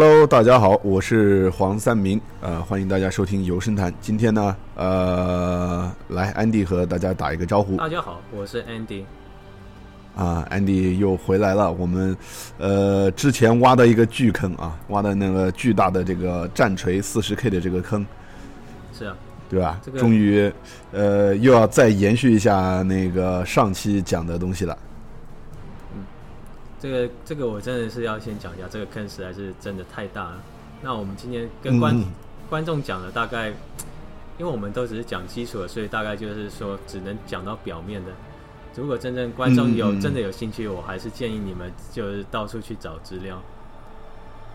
Hello，大家好，我是黄三明，呃，欢迎大家收听游声谈。今天呢，呃，来安迪和大家打一个招呼。大家好，我是 Andy。啊，安迪又回来了。我们呃之前挖的一个巨坑啊，挖的那个巨大的这个战锤四十 K 的这个坑，是啊，对吧？这个终于呃又要再延续一下那个上期讲的东西了。这个这个我真的是要先讲一下，这个坑实在是真的太大了。那我们今天跟观、嗯观众讲的大概，因为我们都只是讲基础的，所以大概就是说只能讲到表面的。如果真正观众有、真的有兴趣，我还是建议你们就是到处去找资料。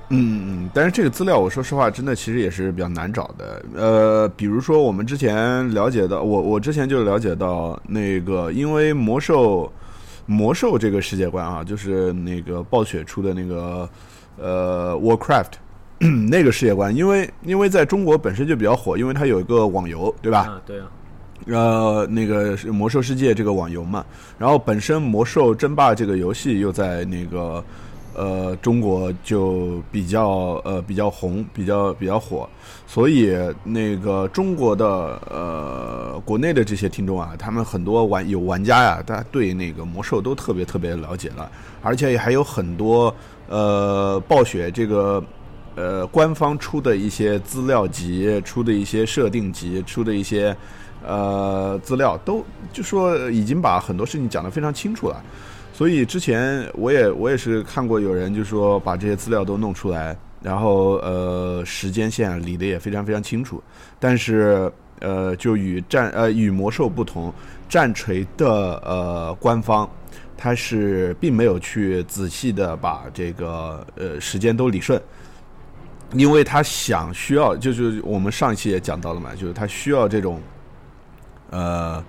嗯嗯，但是这个资料，我说实话，真的其实也是比较难找的。呃，比如说我们之前了解到，我我之前就了解到那个，因为魔兽魔兽这个世界观啊，就是那个暴雪出的那个呃 Warcraft 那个世界观，因为因为在中国本身就比较火，因为它有一个网游，对吧？啊，对啊，呃，那个是魔兽世界这个网游嘛，然后本身魔兽争霸这个游戏又在那个呃中国就比较呃比较红，比较比较火，所以那个中国的呃国内的这些听众啊，他们很多玩有玩家呀，大家对那个魔兽都特别特别了解了，而且也还有很多呃暴雪这个。呃，官方出的一些资料集、出的一些设定集、出的一些呃资料，都就说已经把很多事情讲得非常清楚了。所以之前我也我也是看过有人就说把这些资料都弄出来，然后呃时间线理得也非常非常清楚。但是呃，就与战呃与魔兽不同，战锤的呃官方。它是并没有去仔细的把这个呃时间都理顺，因为他想需要，就是我们上一期也讲到了嘛，就是他需要这种，呃，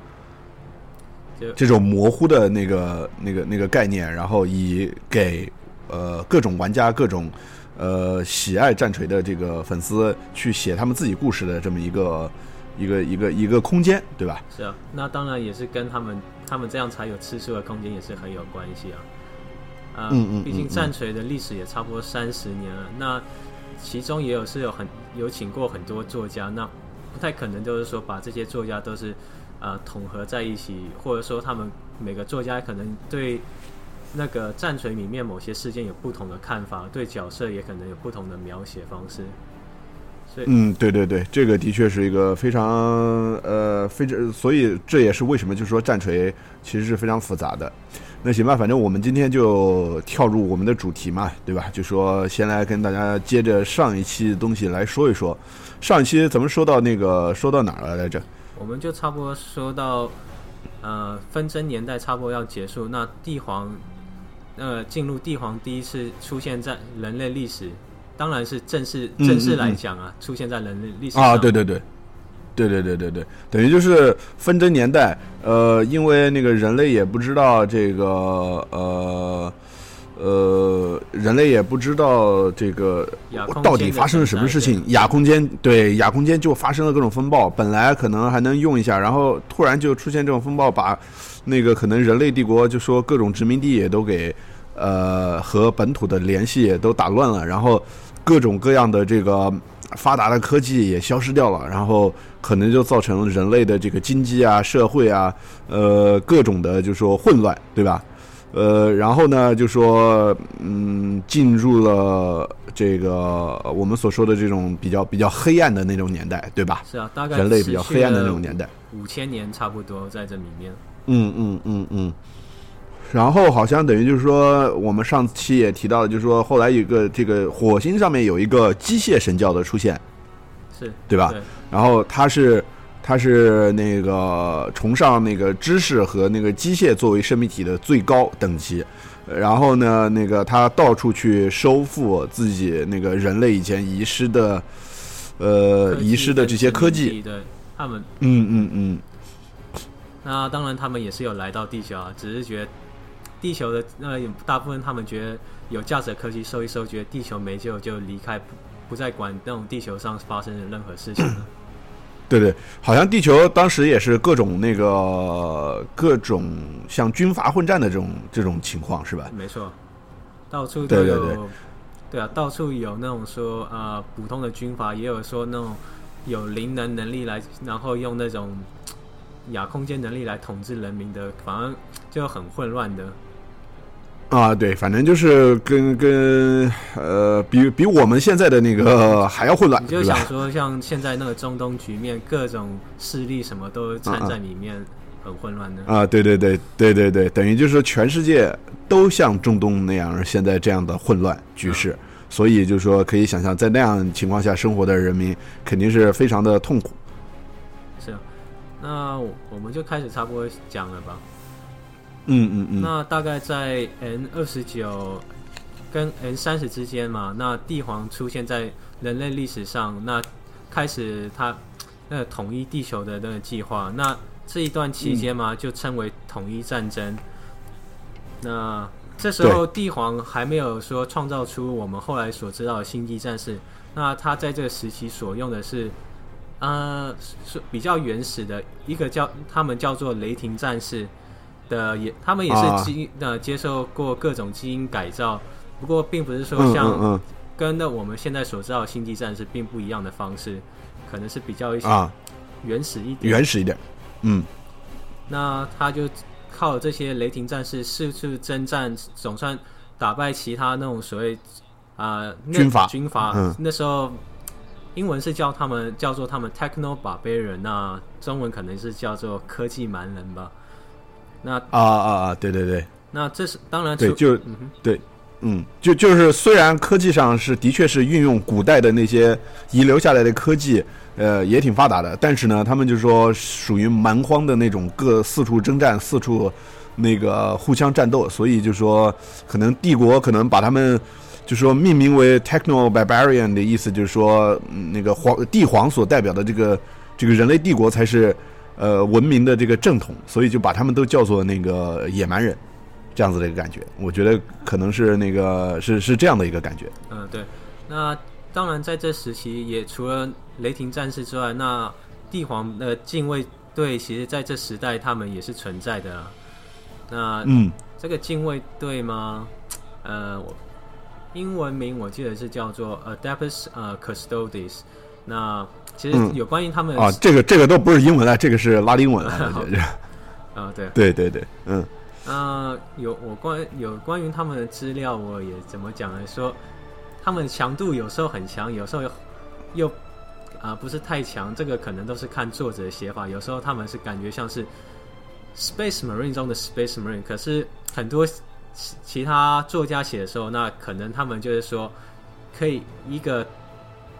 这种模糊的那个、那个、那个概念，然后以给呃各种玩家、各种呃喜爱战锤的这个粉丝去写他们自己故事的这么一个一个一个一个空间，对吧？是啊，那当然也是跟他们他们这样才有吃素的空间，也是很有关系啊。啊、嗯嗯毕竟战锤的历史也差不多三十年了，那其中也有是有很有请过很多作家，那不太可能就是说把这些作家都是呃统合在一起，或者说他们每个作家可能对那个战锤里面某些事件有不同的看法，对角色也可能有不同的描写方式，嗯，对对对，这个的确是一个非常呃非常，所以这也是为什么就是说战锤其实是非常复杂的。那行吧，反正我们今天就跳入我们的主题嘛，对吧？就说先来跟大家接着上一期的东西来说一说。上一期咱们说到那个说到哪儿了来着？我们就差不多说到，呃，纷争年代差不多要结束，那帝皇，呃，进入帝皇第一次出现在人类历史，当然是正式嗯正式来讲啊，出现在人类历史啊，上。对对对，对对对对对，等于就是纷争年代，呃，因为那个人类也不知道这个呃呃，人类也不知道这个到底发生了什么事情，亚空间对亚空间就发生了各种风暴，本来可能还能用一下，然后突然就出现这种风暴，把那个可能人类帝国就说各种殖民地也都给呃和本土的联系也都打乱了，然后各种各样的这个发达的科技也消失掉了，然后可能就造成人类的这个经济啊、社会啊，呃各种的就说混乱，对吧？呃，然后呢，就说，嗯，进入了这个我们所说的这种比较比较黑暗的那种年代，对吧？是啊，大概人类比较黑暗的那种年代。五千年差不多在这里面。嗯嗯嗯嗯。然后好像等于就是说，我们上期也提到了，就是说后来有一个这个火星上面有一个机械神教的出现，是对吧？对，然后它是它是那个崇尚那个知识和那个机械作为生命体的最高等级，呃然后呢，那个他到处去收复自己那个人类以前遗失的呃遗失的这些科技，对他们，嗯嗯嗯，那当然他们也是有来到地球啊，只是觉得地球的那有大部分他们觉得有价值的科技收一收，觉得地球没救就离开，不不再管那种地球上发生的任何事情了。对对，好像地球当时也是各种那个各种像军阀混战的这种这种情况是吧？没错，到处都对对有对对啊，到处有那种说呃普通的军阀，也有说那种有灵能能力来，然后用那种亚空间能力来统治人民的，反而就很混乱的。啊，对，反正就是跟跟呃，比比我们现在的那个还要混乱，你就想说，像现在那个中东局面，各种势力什么都掺在里面，很混乱的。啊，对对对对对对，等于就是全世界都像中东那样现在这样的混乱局势，所以就是说可以想象，在那样情况下生活的人民肯定是非常的痛苦。是啊，那我我们就开始差不多讲了吧。嗯嗯嗯，那大概在 N 二十九跟 N 三十之间嘛，那帝皇出现在人类历史上，那开始他那个统一地球的那个计划。那这一段期间嘛，就称为统一战争。那这时候帝皇还没有说创造出我们后来所知道的星际战士。那他在这个时期所用的是，呃，是比较原始的一个叫他们叫做雷霆战士。的也，他们也啊。是基因呃接受过各种基因改造，不过并不是说嗯像嗯跟那我们现在所知道的星际战士并不一样的方式，可能是比较一些原始一点。原始一点，嗯。那他就靠这些雷霆战士四处征战，总算打败其他那种所谓啊、那军阀。军阀、嗯。那时候英文是叫他们叫做他们 techno barbarian，那中文可能是叫做科技蛮人吧。那啊啊啊，对对对那这是当然对，就嗯对。嗯，就就是虽然科技上是的确是运用古代的那些遗留下来的科技，呃，也挺发达的，但是呢，他们就说属于蛮荒的那种，各四处征战，四处那个互相战斗，所以就说可能帝国可能把他们就说命名为 techno barbarian 的意思，就是说、嗯那个皇帝皇所代表的这个这个人类帝国才是呃文明的这个正统，所以就把他们都叫做那个野蛮人。这样子的一个感觉，我觉得可能是那个是是这样的一个感觉。嗯，对。那当然，在这时期，也除了雷霆战士之外，那帝皇的禁卫队，其实在这时代他们也是存在的啊。那嗯这个禁卫队吗？呃，我英文名我记得是叫做 Adeptus 呃 Custodes。那其实嗯有关于他们啊，这个这个都不是英文了，这个是拉丁文了。我觉得啊，对，对对对，嗯那有我关有关于他们的资料，我也怎么讲呢？说他们强度有时候很强，有时候又又啊、不是太强，这个可能都是看作者的写法。有时候他们是感觉像是 Space Marine 中的 Space Marine，可是很多其其他作家写的时候，那可能他们就是说可以一个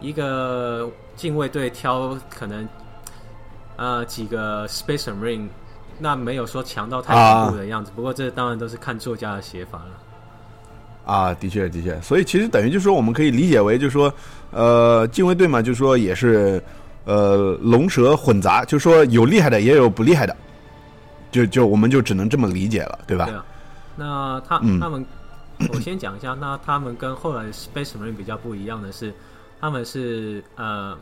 一个禁卫队挑可能呃几个 Space Marine。那没有说强到太恐怖的样子，不过这当然都是看作家的写法了。啊，的确的确，所以其实等于就是说，我们可以理解为，就是说，呃，禁卫队嘛，就是说也是呃龙蛇混杂，就是说有厉害的，也有不厉害的，就就我们就只能这么理解了，对吧？对啊，那他、嗯他们，我先讲一下，那他们跟后来 Space Marine 比较不一样的是，他们是呃。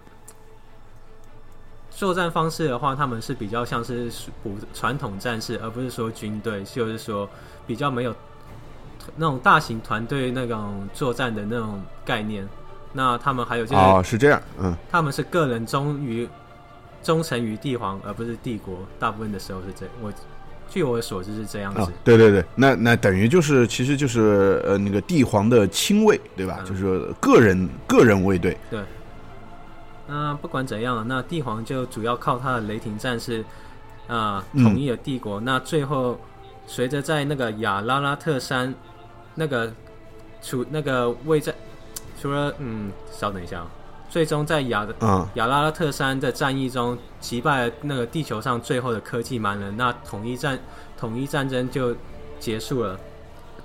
作战方式的话，他们是比较像是普传统战士，而不是说军队，就是说比较没有那种大型团队那种作战的那种概念。那他们还有就是，哦，是这样，嗯，他们是个人忠于忠诚于帝皇，而不是帝国。大部分的时候是这，我据我所知是这样子。啊，对对对，那那等于就是其实就是呃那个帝皇的亲卫，对吧？嗯就是个人个人卫队，对那不管怎样，那帝皇就主要靠他的雷霆战士啊、嗯统一了帝国。那最后随着在那个亚拉拉特山那个除那个位在除了嗯，稍等一下、啊，最终在亚嗯亚拉拉特山的战役中击败了那个地球上最后的科技蛮人，那统一战统一战争就结束了，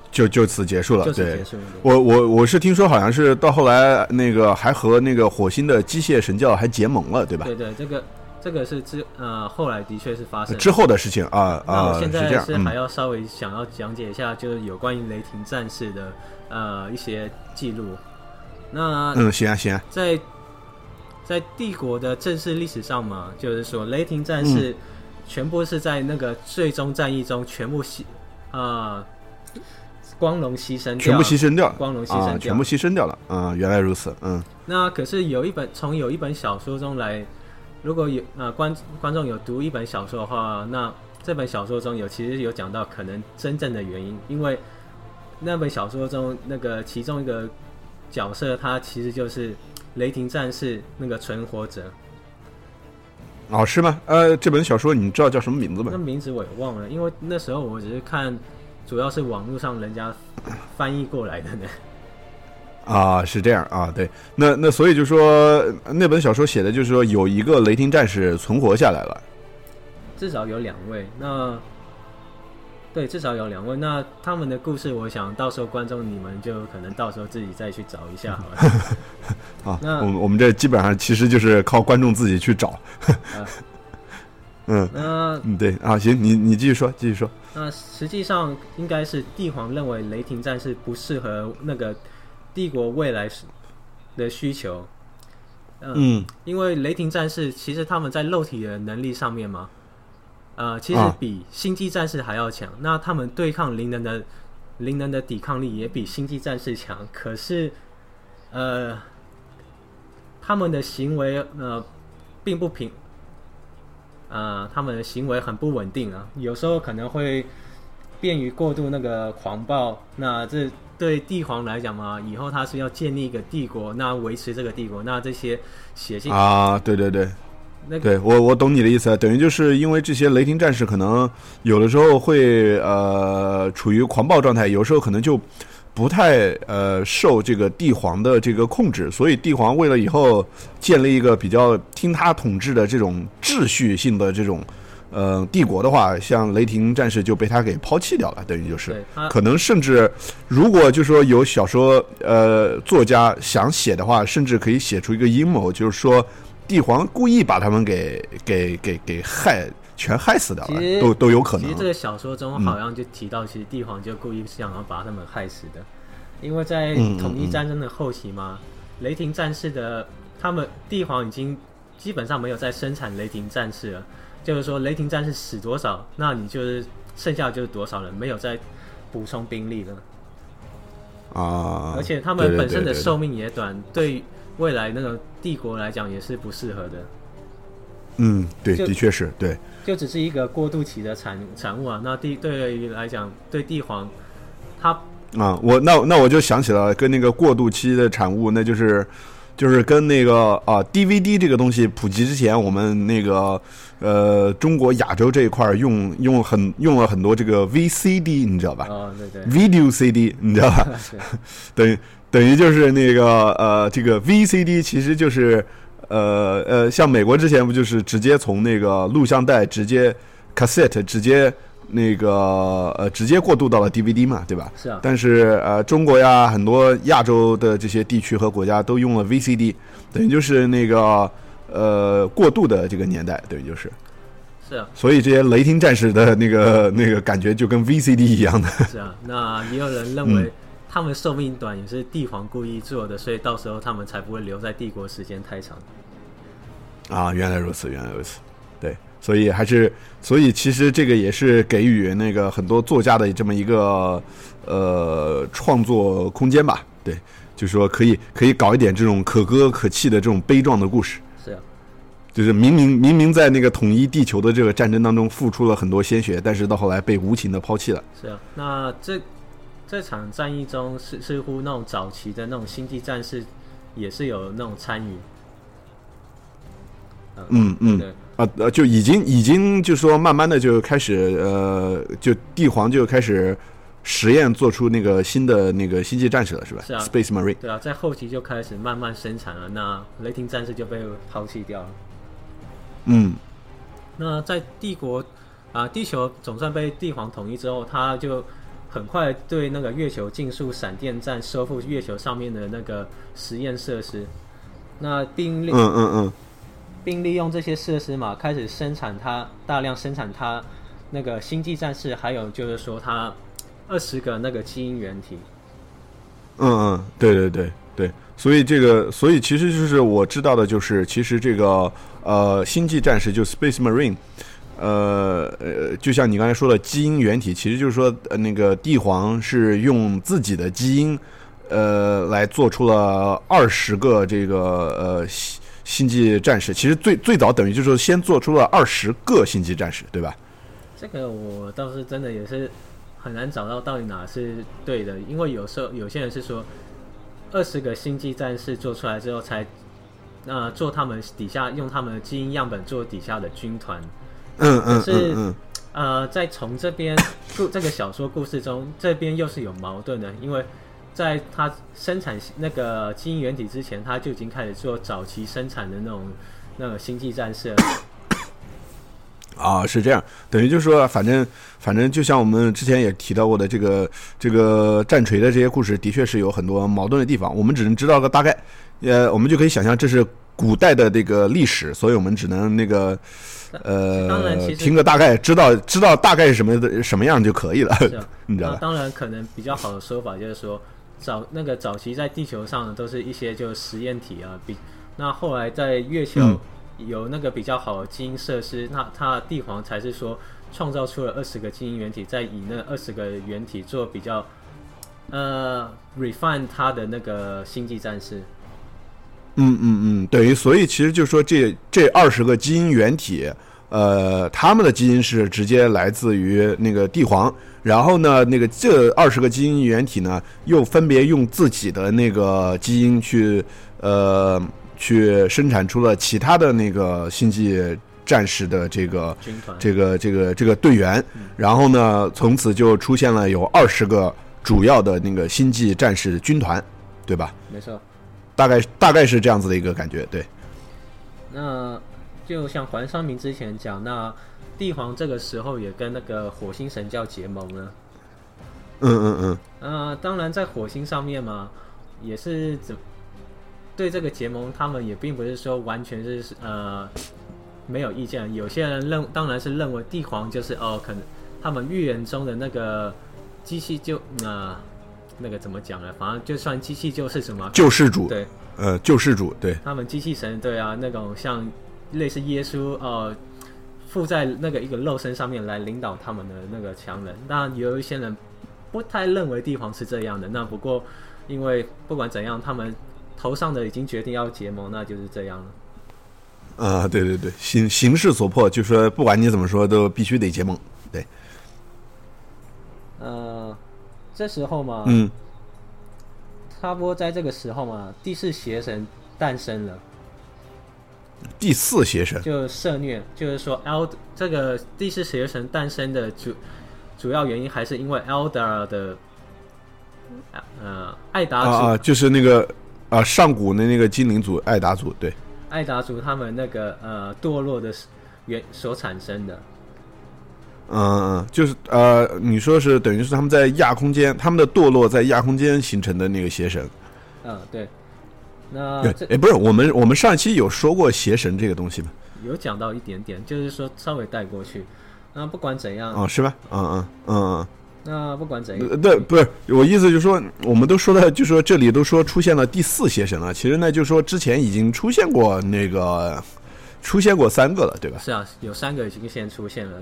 就就此结束了，对就此结。束。我我我是听说好像是到后来那个还和那个火星的机械神教还结盟了，对吧？对对，这个这个是之呃后来的确是发生之后的事情啊啊我现在是还要稍微想要讲解一下，就是有关于雷霆战士的呃一些记录。那嗯，行啊行啊，在在帝国的正式历史上嘛，就是说雷霆战士全部是在那个最终战役中全部牺呃光荣牺牲掉，全部牺牲掉，光荣牺牲掉，全部牺牲掉了。啊，原来如此，嗯。那可是有一本从有一本小说中来，如果有啊观观众有读一本小说的话，那这本小说中有其实有讲到可能真正的原因，因为那本小说中那个其中一个角色，他其实就是雷霆战士那个存活者。哦，是吗？呃，这本小说你知道叫什么名字吗？那名字我也忘了，因为那时候我只是看，主要是网络上人家翻译过来的呢。啊，是这样啊，对，那那所以就说那本小说写的就是说有一个雷霆战士存活下来了，至少有两位。那对，至少有两位。那他们的故事，我想到时候观众你们就可能到时候自己再去找一下好了。好，那我们我们这基本上其实就是靠观众自己去找。嗯，那嗯对啊，行，你你继续说，继续说。那实际上应该是帝皇认为雷霆战士不适合那个。帝国未来的需求，嗯，因为雷霆战士其实他们在肉体的能力上面嘛，呃，其实比星际战士还要强。那他们对抗灵能的灵能的抵抗力也比星际战士强。可是，呃，他们的行为呃并不平，呃，他们的行为很不稳定啊，有时候可能会便于过度那个狂暴。那这。对帝皇来讲嘛，以后他是要建立一个帝国，那维持这个帝国，那这些血性啊，对对对，那对我我懂你的意思，等于就是因为这些雷霆战士可能有的时候会呃处于狂暴状态，有时候可能就不太呃受这个帝皇的这个控制，所以帝皇为了以后建立一个比较听他统治的这种秩序性的这种。呃，帝国的话，像雷霆战士就被他给抛弃掉了，等于就是，可能甚至如果就说有小说呃作家想写的话，甚至可以写出一个阴谋，就是说帝皇故意把他们给给给给害全害死掉了，都都有可能。其实这个小说中好像就提到，其实帝皇就故意想要把他们害死的，因为在统一战争的后期嘛，雷霆战士的他们帝皇已经基本上没有在生产雷霆战士了。就是说，雷霆战士死多少，那你就是剩下就是多少人，没有再补充兵力了啊！而且他们本身的寿命也短，对未来那个帝国来讲也是不适合的。嗯，对，的确是对，就只是一个过渡期的产产物啊。那帝对于来讲，对帝皇他啊，我那那我就想起了跟那个过渡期的产物，那就是就是跟那个啊 DVD 这个东西普及之前，我们那个。呃，中国亚洲这一块用用很用了很多这个 VCD，你知道吧？哦，对对，Video CD，你知道吧？等于 等于就是那个呃，这个 VCD 其实就是呃呃，像美国之前不就是直接从那个录像带直接 cassette 直接那个呃直接过渡到了 DVD 嘛，对吧？是啊。但是呃，中国呀，很多亚洲的这些地区和国家都用了 VCD，等于就是那个。呃，过渡的这个年代，等于，就是，是啊，所以这些雷霆战士的那个那个感觉就跟 VCD 一样的。是啊，那也有人认为他们寿命短也是帝皇故意做的，所以到时候他们才不会留在帝国时间太长。啊，原来如此，原来如此，对，所以还是，所以其实这个也是给予那个很多作家的这么一个呃创作空间吧，对，就是说可以可以搞一点这种可歌可泣的这种悲壮的故事。是啊就是明明明明在那个统一地球的这个战争当中付出了很多鲜血，但是到后来被无情的抛弃了。是啊，那这这场战役中，似似乎那种早期的那种星际战士也是有那种参与。嗯嗯，啊呃，就已经已经就说慢慢的就开始呃，就帝皇就开始实验做出那个新的那个星际战士了，是吧？是啊，Space Marine。对啊，在后期就开始慢慢生产了，那雷霆战士就被抛弃掉了。嗯，那在帝国啊，地球总算被帝皇统一之后，他就很快对那个月球竞速闪电战收复月球上面的那个实验设施，那并利嗯嗯嗯，并利用这些设施嘛，开始生产它大量生产它那个星际战士，还有就是说它二十个那个基因原体。嗯嗯，对对对对。所以这个，所以其实就是我知道的，就是其实这个呃，星际战士就 Space Marine，呃呃，就像你刚才说的基因原体，其实就是说，呃，那个帝皇是用自己的基因，呃，来做出了二十个这个呃星际战士。其实最最早等于就是说先做出了二十个星际战士，对吧？这个我倒是真的也是很难找到到底哪是对的，因为有时候有些人是说二十个星际战士做出来之后才，呃，做他们底下用他们的基因样本做底下的军团。嗯嗯是嗯嗯，呃，在从这边故这个小说故事中，这边又是有矛盾的，因为在他生产那个基因原体之前，他就已经开始做早期生产的那种那个星际战士。啊，是这样，等于就是说，反正反正就像我们之前也提到过的，这个这个战锤的这些故事，的确是有很多矛盾的地方。我们只能知道个大概，呃，我们就可以想象这是古代的这个历史，所以我们只能那个呃听个大概，知道知道大概是什么的什么样就可以了，你知道当然，可能比较好的说法就是说，早那个早期在地球上都是一些就实验体啊，比那后来在月球嗯。有那个比较好的基因设施，那它帝皇才是说创造出了二十个基因原体，再以那二十个原体做比较呃 refine 它的那个星际战士。嗯嗯嗯，等于所以其实就是说这这二十个基因原体，呃，他们的基因是直接来自于那个帝皇，然后呢，那个这二十个基因原体呢，又分别用自己的那个基因去呃去生产出了其他的那个星际战士的这个军团这个这个这个队员，然后呢，从此就出现了有二十个主要的那个星际战士军团，对吧？没错。大概大概是这样子的一个感觉，对。那就像环商明之前讲，那帝皇这个时候也跟那个火星神教结盟了。嗯嗯嗯，呃，当然在火星上面嘛，也是怎对这个结盟，他们也并不是说完全是呃没有意见。有些人认，当然是认为帝皇就是哦，可能他们预言中的那个机器就呃那个怎么讲呢？反正就算机器就是什么，救世主，对呃，救世主，对，他们机器神对啊，那种像类似耶稣呃附在那个一个肉身上面来领导他们的那个强人。那有一些人不太认为帝皇是这样的。那不过因为不管怎样，他们头上的已经决定要结盟，那就是这样了。啊、对对对，形形势所迫，就说不管你怎么说，都必须得结盟，对，呃，这时候嘛，嗯，差不多在这个时候嘛，第四邪神诞生了。第四邪神，就涉虐，就是说 L 这个第四邪神诞生的主主要原因还是因为 Eldar 的呃艾达啊，就是那个啊上古的那个精灵族艾达族，对，艾达族他们那个呃堕落的原所产生的。嗯嗯，就是呃，你说是等于是他们在亚空间，他们的堕落在亚空间形成的那个邪神，嗯，对。那哎，不是，我们我们上一期有说过邪神这个东西吗？有讲到一点点，就是说稍微带过去。那不管怎样，哦，是吧？嗯嗯嗯嗯。那不管怎样，呃，对，不是我意思，就是说，我们都说的，就说这里都说出现了第四邪神了，其实呢，就说之前已经出现过那个，出现过三个了，对吧？是啊，有三个已经先出现了。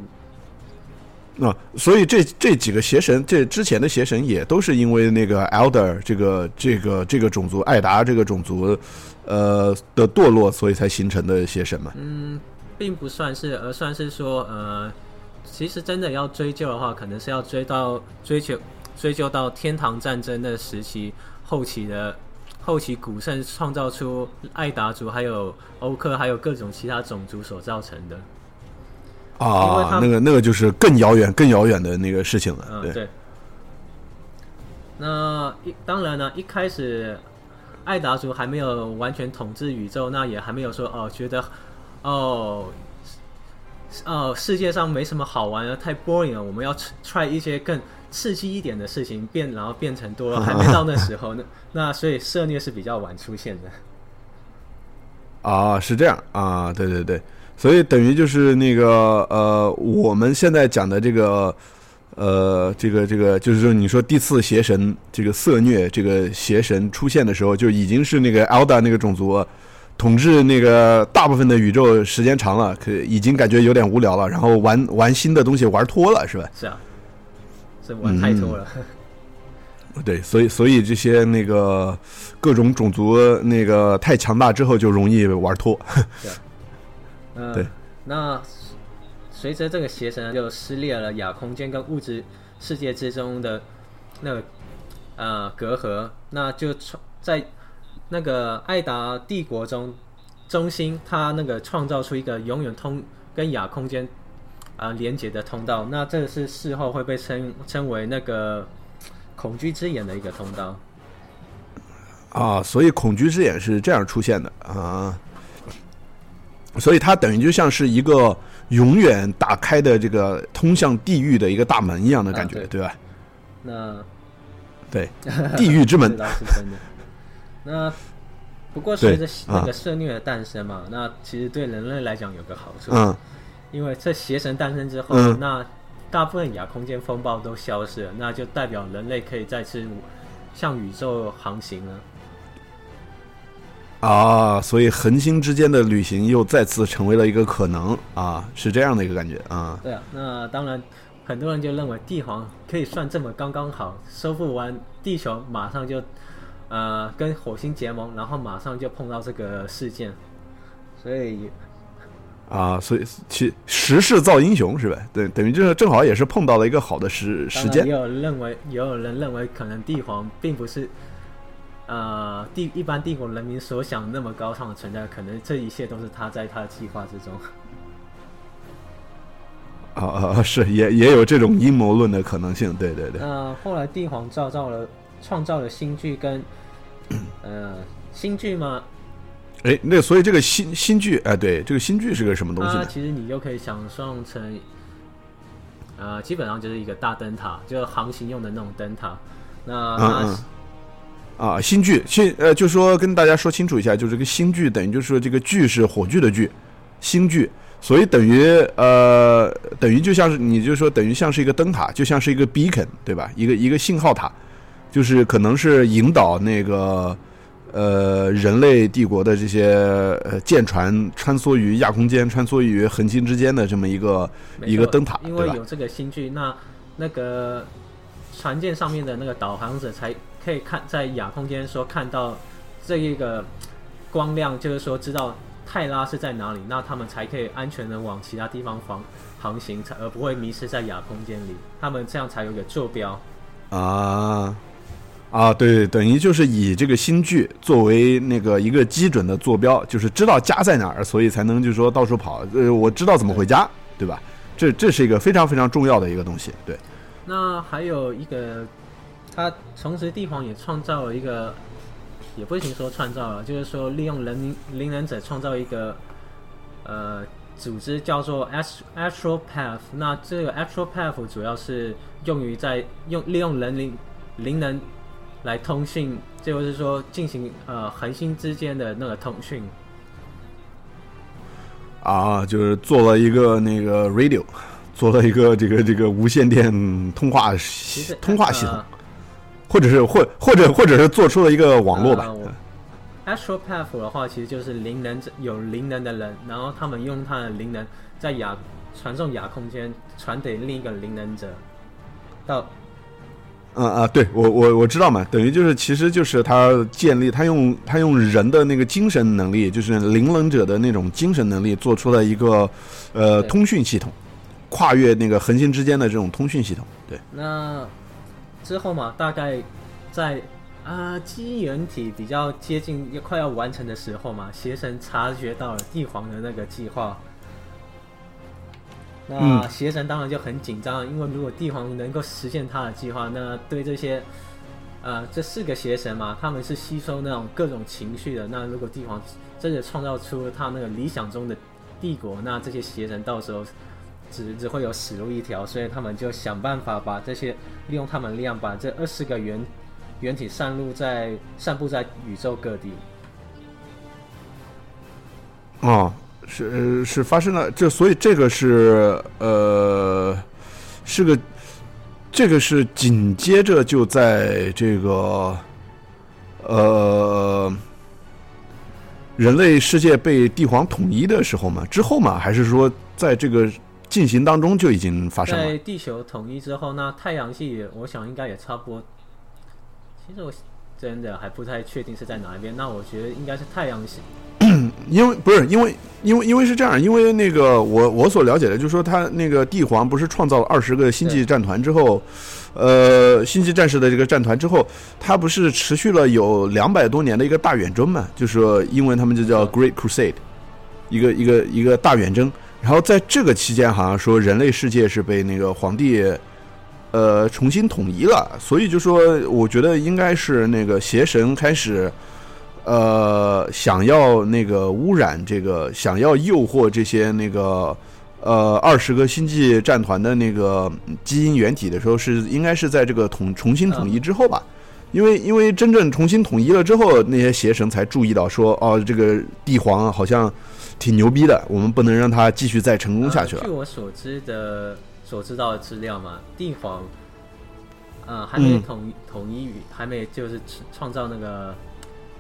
那、所以这这几个邪神，这之前的邪神也都是因为那个 Elder 这个这个这个种族艾达这个种族，呃的堕落，所以才形成的邪神嘛。嗯，并不算是，而算是说，呃，其实真的要追究的话，可能是要追到追求追究到天堂战争的时期后期的后期古圣创造出艾达族、还有欧克、还有各种其他种族所造成的。啊，那个那个就是更遥远、更遥远的那个事情了。嗯，对，对。那一当然呢，一开始艾达族还没有完全统治宇宙，那也还没有说哦，觉得哦哦世界上没什么好玩的，太 boring 了，我们要 try 一些更刺激一点的事情，变然后变成多了，还没到那时候呢。那所以涉虐是比较晚出现的。啊，是这样啊，对对对，所以等于就是那个呃，我们现在讲的这个呃，这个这个，就是说你说第四邪神这个色虐这个邪神出现的时候，就已经是那个 Elda 那个种族统治那个大部分的宇宙时间长了，可已经感觉有点无聊了，然后玩玩新的东西玩脱了，是吧？是啊，是玩太多了。对，所以所以这些那个各种种族那个太强大之后，就容易玩脱。对，嗯，对。那随着这个邪神就撕裂了亚空间跟物质世界之中的那个呃隔阂，那就创在那个艾达帝国中中心，他那个创造出一个永远通跟亚空间啊连接的通道。那这是事后会被称称为那个。恐惧之眼的一个通道啊，所以恐惧之眼是这样出现的啊，所以它等于就像是一个永远打开的这个通向地狱的一个大门一样的感觉，对吧？那对 地狱之门是真的。那不过随着那个色虐的诞生嘛，那其实对人类来讲有个好处，嗯，因为这邪神诞生之后，那。大部分亚空间风暴都消失了，那就代表人类可以再次向宇宙航行了。啊，所以恒星之间的旅行又再次成为了一个可能啊，是这样的一个感觉啊。对啊，那当然，很多人就认为帝皇可以算这么刚刚好，收复完地球，马上就呃跟火星结盟，然后马上就碰到这个事件，所以。啊，所以其时势造英雄是呗？对，等于就是正好也是碰到了一个好的时时间。也有认为，也有人认为，可能帝皇并不是呃帝一般帝国人民所想那么高尚的存在，可能这一切都是他在他的计划之中。啊啊，是也也有这种阴谋论的可能性，对对对。那后来帝皇造造了创造了新剧跟 呃新剧吗？哎，那所以这个新新剧，哎，对，这个新剧是个什么东西呢？其实你就可以想象成，呃，基本上就是一个大灯塔，就是航行用的那种灯塔。那嗯嗯，啊，新剧新呃，就说跟大家说清楚一下，就这个新剧等于就是说这个剧是火炬的剧，新剧，所以等于呃，等于就像是你就说等于像是一个灯塔，就像是一个 beacon，对吧？一个一个信号塔，就是可能是引导那个。呃，人类帝国的这些呃舰船穿梭于亚空间、穿梭于恒星之间的这么一个一个灯塔，因为有这个新剧，那那个船舰上面的那个导航者才可以看在亚空间说看到这一个光亮，就是说知道泰拉是在哪里，那他们才可以安全的往其他地方航航行，才而不会迷失在亚空间里。他们这样才有个坐标啊。啊，对，等于就是以这个新剧作为那个一个基准的坐标，就是知道家在哪儿，所以才能就是说到处跑。呃，我知道怎么回家，对吧？这这是一个非常非常重要的一个东西。对。那还有一个，他同时帝皇也创造了一个，也不行说创造了，就是说利用人灵能者创造一个呃组织，叫做 Astral Path。那这个 Astral Path 主要是用于在用利用人灵灵能。来通讯，就是说进行呃恒星之间的那个通讯。啊，就是做了一个那个 radio，做了一个这个这个无线电通话通话系统，或者是或或者或者是做出了一个网络吧。Astral Path 的话，其实就是灵能者有灵能的人，然后他们用他的灵能在亚传送亚空间传给另一个灵能者到。啊啊，对我我我知道嘛，等于就是其实就是他建立他用他用人的那个精神能力，就是灵能者的那种精神能力，做出了一个呃通讯系统，跨越那个恒星之间的这种通讯系统。对，那之后嘛，大概在啊机缘体比较接近要快要完成的时候嘛，邪神察觉到了帝皇的那个计划。那邪神当然就很紧张，因为如果帝皇能够实现他的计划，那对这些，呃，这四个邪神嘛，他们是吸收那种各种情绪的。那如果帝皇真的创造出他那个理想中的帝国，那这些邪神到时候只只会有死路一条。所以他们就想办法把这些利用他们力量，把这二十个原原体散入在散布在宇宙各地。哦。是是发生了，这所以这个是呃是个这个是紧接着就在这个呃人类世界被帝皇统一的时候嘛？之后嘛？还是说在这个进行当中就已经发生了？在地球统一之后，那太阳系我想应该也差不多。其实我真的还不太确定是在哪一边。那我觉得应该是太阳系。因为不是因为因为因为是这样，因为那个我我所了解的，就是说他那个帝皇不是创造了二十个星际战团之后，呃，星际战士的这个战团之后，他不是持续了有两百多年的一个大远征嘛？就是说英文他们就叫 Great Crusade，一个一个一个大远征。然后在这个期间，好像说人类世界是被那个皇帝呃重新统一了，所以就说我觉得应该是那个邪神开始。呃，想要那个污染这个，想要诱惑这些那个呃二十个星际战团的那个基因原体的时候，是应该是在这个统重新统一之后吧？因为因为真正重新统一了之后，那些邪神才注意到说，哦，这个帝皇好像挺牛逼的，我们不能让他继续再成功下去了。据我所知的所知道的资料嘛，帝皇呃还没统统一，还没就是创造那个。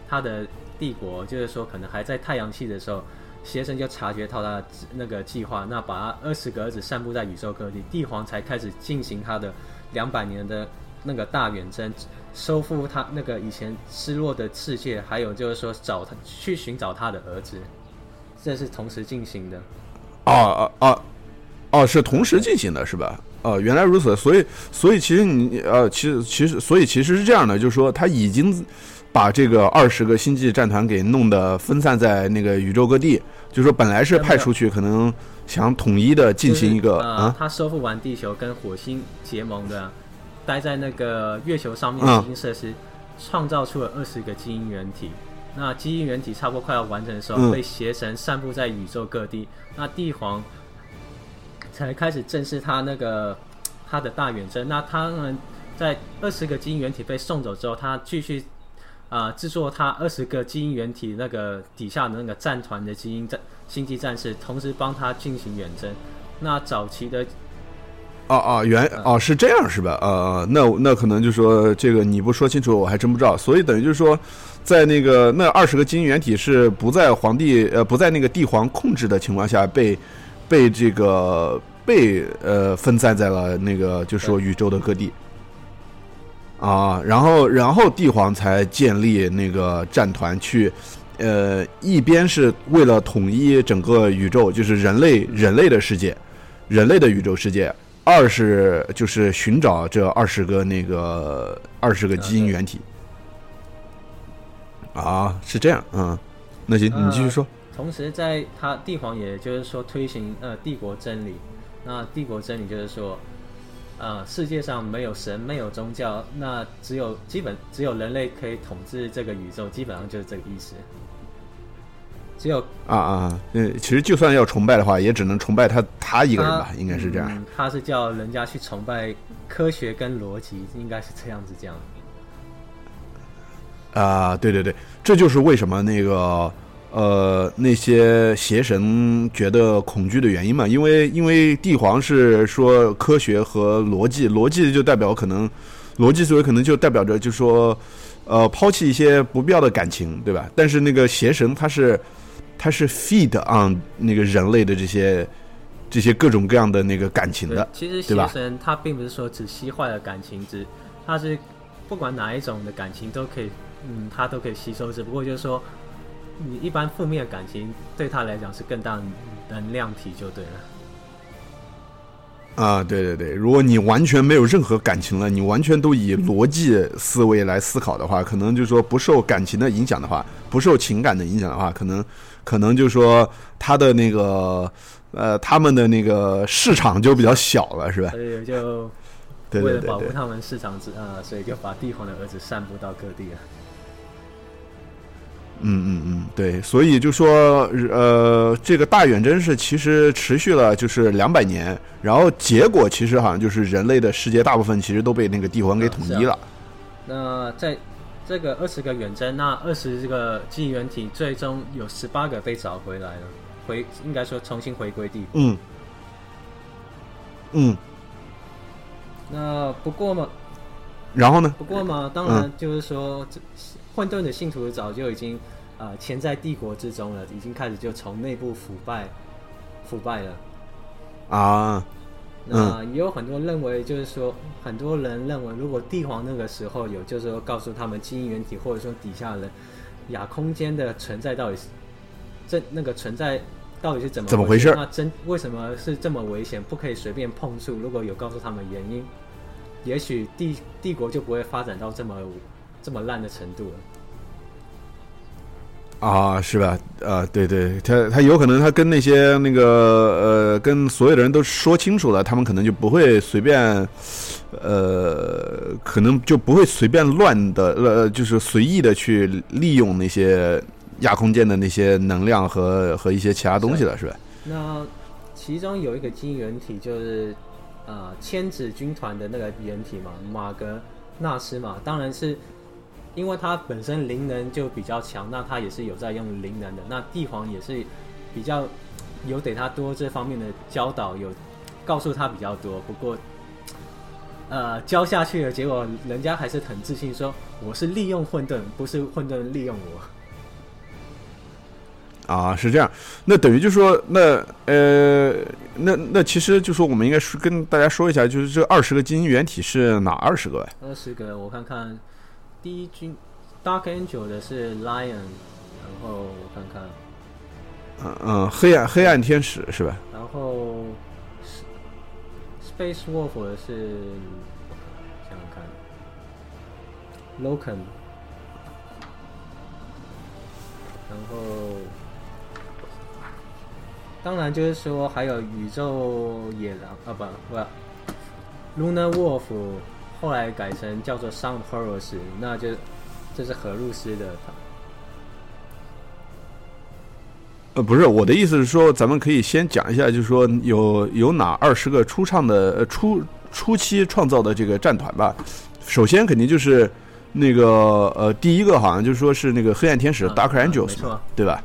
他的帝国就是说，可能还在太阳系的时候，邪神就察觉到他的那个计划，那把他二十个儿子散布在宇宙各地，帝皇才开始进行他的两百年的那个大远征，收复他那个以前失落的世界，还有就是说找他去寻找他的儿子，这是同时进行的。哦哦哦哦，是同时进行的，是吧？哦，原来如此，所以所以其实你呃，其实其实所以其实是这样的，就是说他已经。把这个二十个星际战团给弄得分散在那个宇宙各地，就说本来是派出去，可能想统一的进行一个啊，他收复完地球跟火星结盟的，待在那个月球上面的基因设施，创造出了二十个基因原体。那基因原体差不多快要完成的时候，被邪神散布在宇宙各地。那帝皇才开始正式他那个他的大远征。那他们在二十个基因原体被送走之后，他继续。啊，制作他二十个基因原体那个底下的那个战团的基因战星际战士，同时帮他进行远征。那早期的，哦哦，原哦是这样是吧？呃，那那可能就说这个你不说清楚，我还真不知道。所以等于就是说，在那个那二十个基因原体是不在皇帝呃不在那个帝皇控制的情况下被被这个被呃分散在了那个就是说宇宙的各地。啊，然后，然后帝皇才建立那个战团去，呃，一边是为了统一整个宇宙，就是人类人类的世界，人类的宇宙世界；二是就是寻找这二十个那个二十个基因原体。啊，是这样，啊，那行，你继续说。同时，在他帝皇也就是说推行呃帝国真理，那帝国真理就是说。啊，世界上没有神，没有宗教，那只有基本只有人类可以统治这个宇宙，基本上就是这个意思。只有啊啊，嗯，其实就算要崇拜的话，也只能崇拜他他一个人吧，应该是这样。他是叫人家去崇拜科学跟逻辑，应该是这样子这样。啊，对对对，这就是为什么那个。呃，那些邪神觉得恐惧的原因嘛，因为因为帝皇是说科学和逻辑，逻辑就代表可能，逻辑思维可能就代表着就说，呃，抛弃一些不必要的感情，对吧？但是那个邪神他是，他是 feed on 那个人类的这些这些各种各样的那个感情的，其实邪神他并不是说只吸坏了感情，只他是不管哪一种的感情都可以，嗯，他都可以吸收，只不过就是说。你一般负面感情对他来讲是更大能量体就对了。啊，对对对，如果你完全没有任何感情了，你完全都以逻辑思维来思考的话，可能就是说不受感情的影响的话，不受情感的影响的话，可能可能就是说他的那个呃他们的那个市场就比较小了，是吧？所以就为了保护他们市场之呃，所以就把帝皇的儿子散布到各地了。嗯嗯嗯，对，所以就说，呃，这个大远征是其实持续了就是两百年，然后结果其实好像就是人类的世界大部分其实都被那个帝皇给统一了。那在这个二十个远征，那二十这个基因原体最终有十八个被找回来了，回应该说重新回归地。嗯嗯。那不过嘛，然后呢？不过嘛，当然就是说这。混沌的信徒早就已经呃潜在帝国之中了，已经开始就从内部腐败腐败了。啊，那也有很多认为，就是说，很多人认为，如果帝皇那个时候有，就是说告诉他们基因原体或者说底下人亚空间的存在到底是这那个存在到底是怎么怎么回事那真为什么是这么危险，不可以随便碰触？如果有告诉他们原因，也许帝帝国就不会发展到这么这么烂的程度了。啊，是吧？啊，对对，他他有可能他跟那些那个呃，跟所有的人都说清楚了，他们可能就不会随便，呃，可能就不会随便乱的，呃，就是随意的去利用那些亚空间的那些能量和和一些其他东西了，是吧？那其中有一个基因原体就是呃千子军团的那个原体嘛，马格纳斯嘛，当然是因为他本身灵能就比较强，那他也是有在用灵能的。那帝皇也是比较有给他多这方面的教导，有告诉他比较多。不过呃教下去了，结果人家还是很自信说我是利用混沌，不是混沌利用我。啊，是这样，那等于就说，那呃，那那其实就说，我们应该是跟大家说一下，就是这二十个基因原体是哪二十个呀？二十个，我看看，第一军 Dark Angel 的是 Lion，然后我看看，嗯嗯，黑暗黑暗天使是吧？然后 Space Wolf 的是想想看，Loken，然后当然就是说还有宇宙野狼啊不不，Lunar Wolf 后来改成叫做 Sound Horus，那就这是荷鲁斯的。呃，不是，我的意思是说，咱们可以先讲一下，就是说有有哪二十个初创的呃初初期创造的这个战团吧。首先肯定就是那个呃第一个好像就是说是那个黑暗天使嗯 Dark 嗯 Angels 对吧？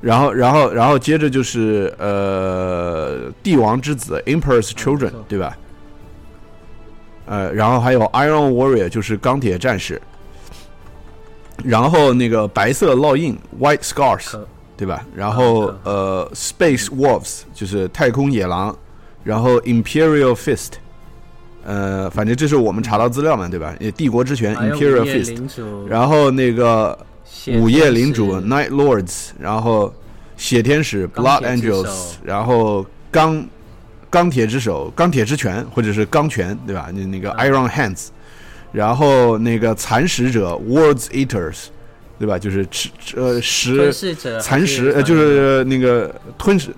然后然后然后接着就是呃帝王之子 Emperor's 嗯 Children，对吧？呃，然后还有 Iron Warrior，就是钢铁战士。然后那个白色烙印 White Scars，对吧？然后嗯呃，Space Wolves 就是太空野狼，然后 Imperial Fist，呃，反正这是我们查到资料嘛，对吧？也帝国之拳 Imperial Fist，然后那个午夜领主 Night Lords，然后血天使 Blood Angels，然后钢钢铁之手、钢铁之拳或者是钢拳，对吧？那那个嗯 Iron Hands，然后那个蚕食者 Worlds Eaters，对吧？就是吃呃食蚕食，呃，就是那个吞噬，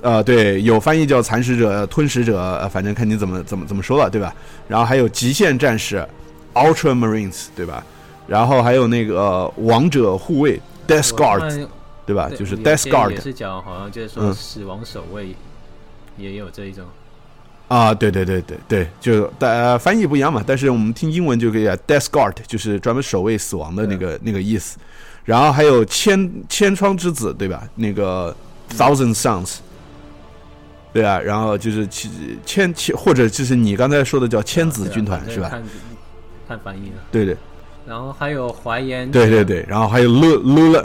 呃，对，有翻译叫蚕食者、吞食者，呃，反正看你怎么怎么怎么说了，对吧？然后还有极限战士 Ultra Marines，对吧？然后还有那个、呃王者护卫 Death 我 Guard，看对吧？就是 Death Guard 也是讲好像就是说嗯死亡守卫也有这一种，啊，对对对对对，就呃翻译不一样嘛，但是我们听英文就可以啊，Death Guard 就是专门守卫死亡的那个那个意思。然后还有千千窗之子，对吧？那个 Thousand Sons，对啊，然后就是千千千或者就是你刚才说的叫千子军团、是吧？看看翻译了。对对然后还有怀言，对对对，然后还有 Lu Lula，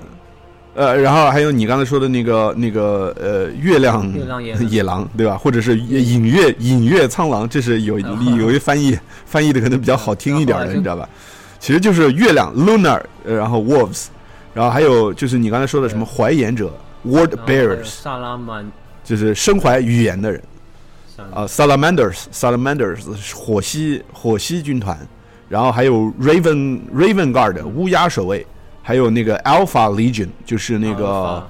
呃，然后还有你刚才说的那个那个呃月亮月亮野狼，对吧？或者是隐月隐月苍狼，这是有啊有一翻译翻译的可能比较好听一点的，你知道吧？其实就是月亮 lunar，呃然后 wolves，然后还有就是你刚才说的什么怀言者 word 然后还有 bearers，萨拉曼就是身怀语言的人。啊、salamanders salamanders 火蜥火蜥军团，然后还有 raven raven guard 乌鸦守卫，还有那个 alpha legion 就是那个。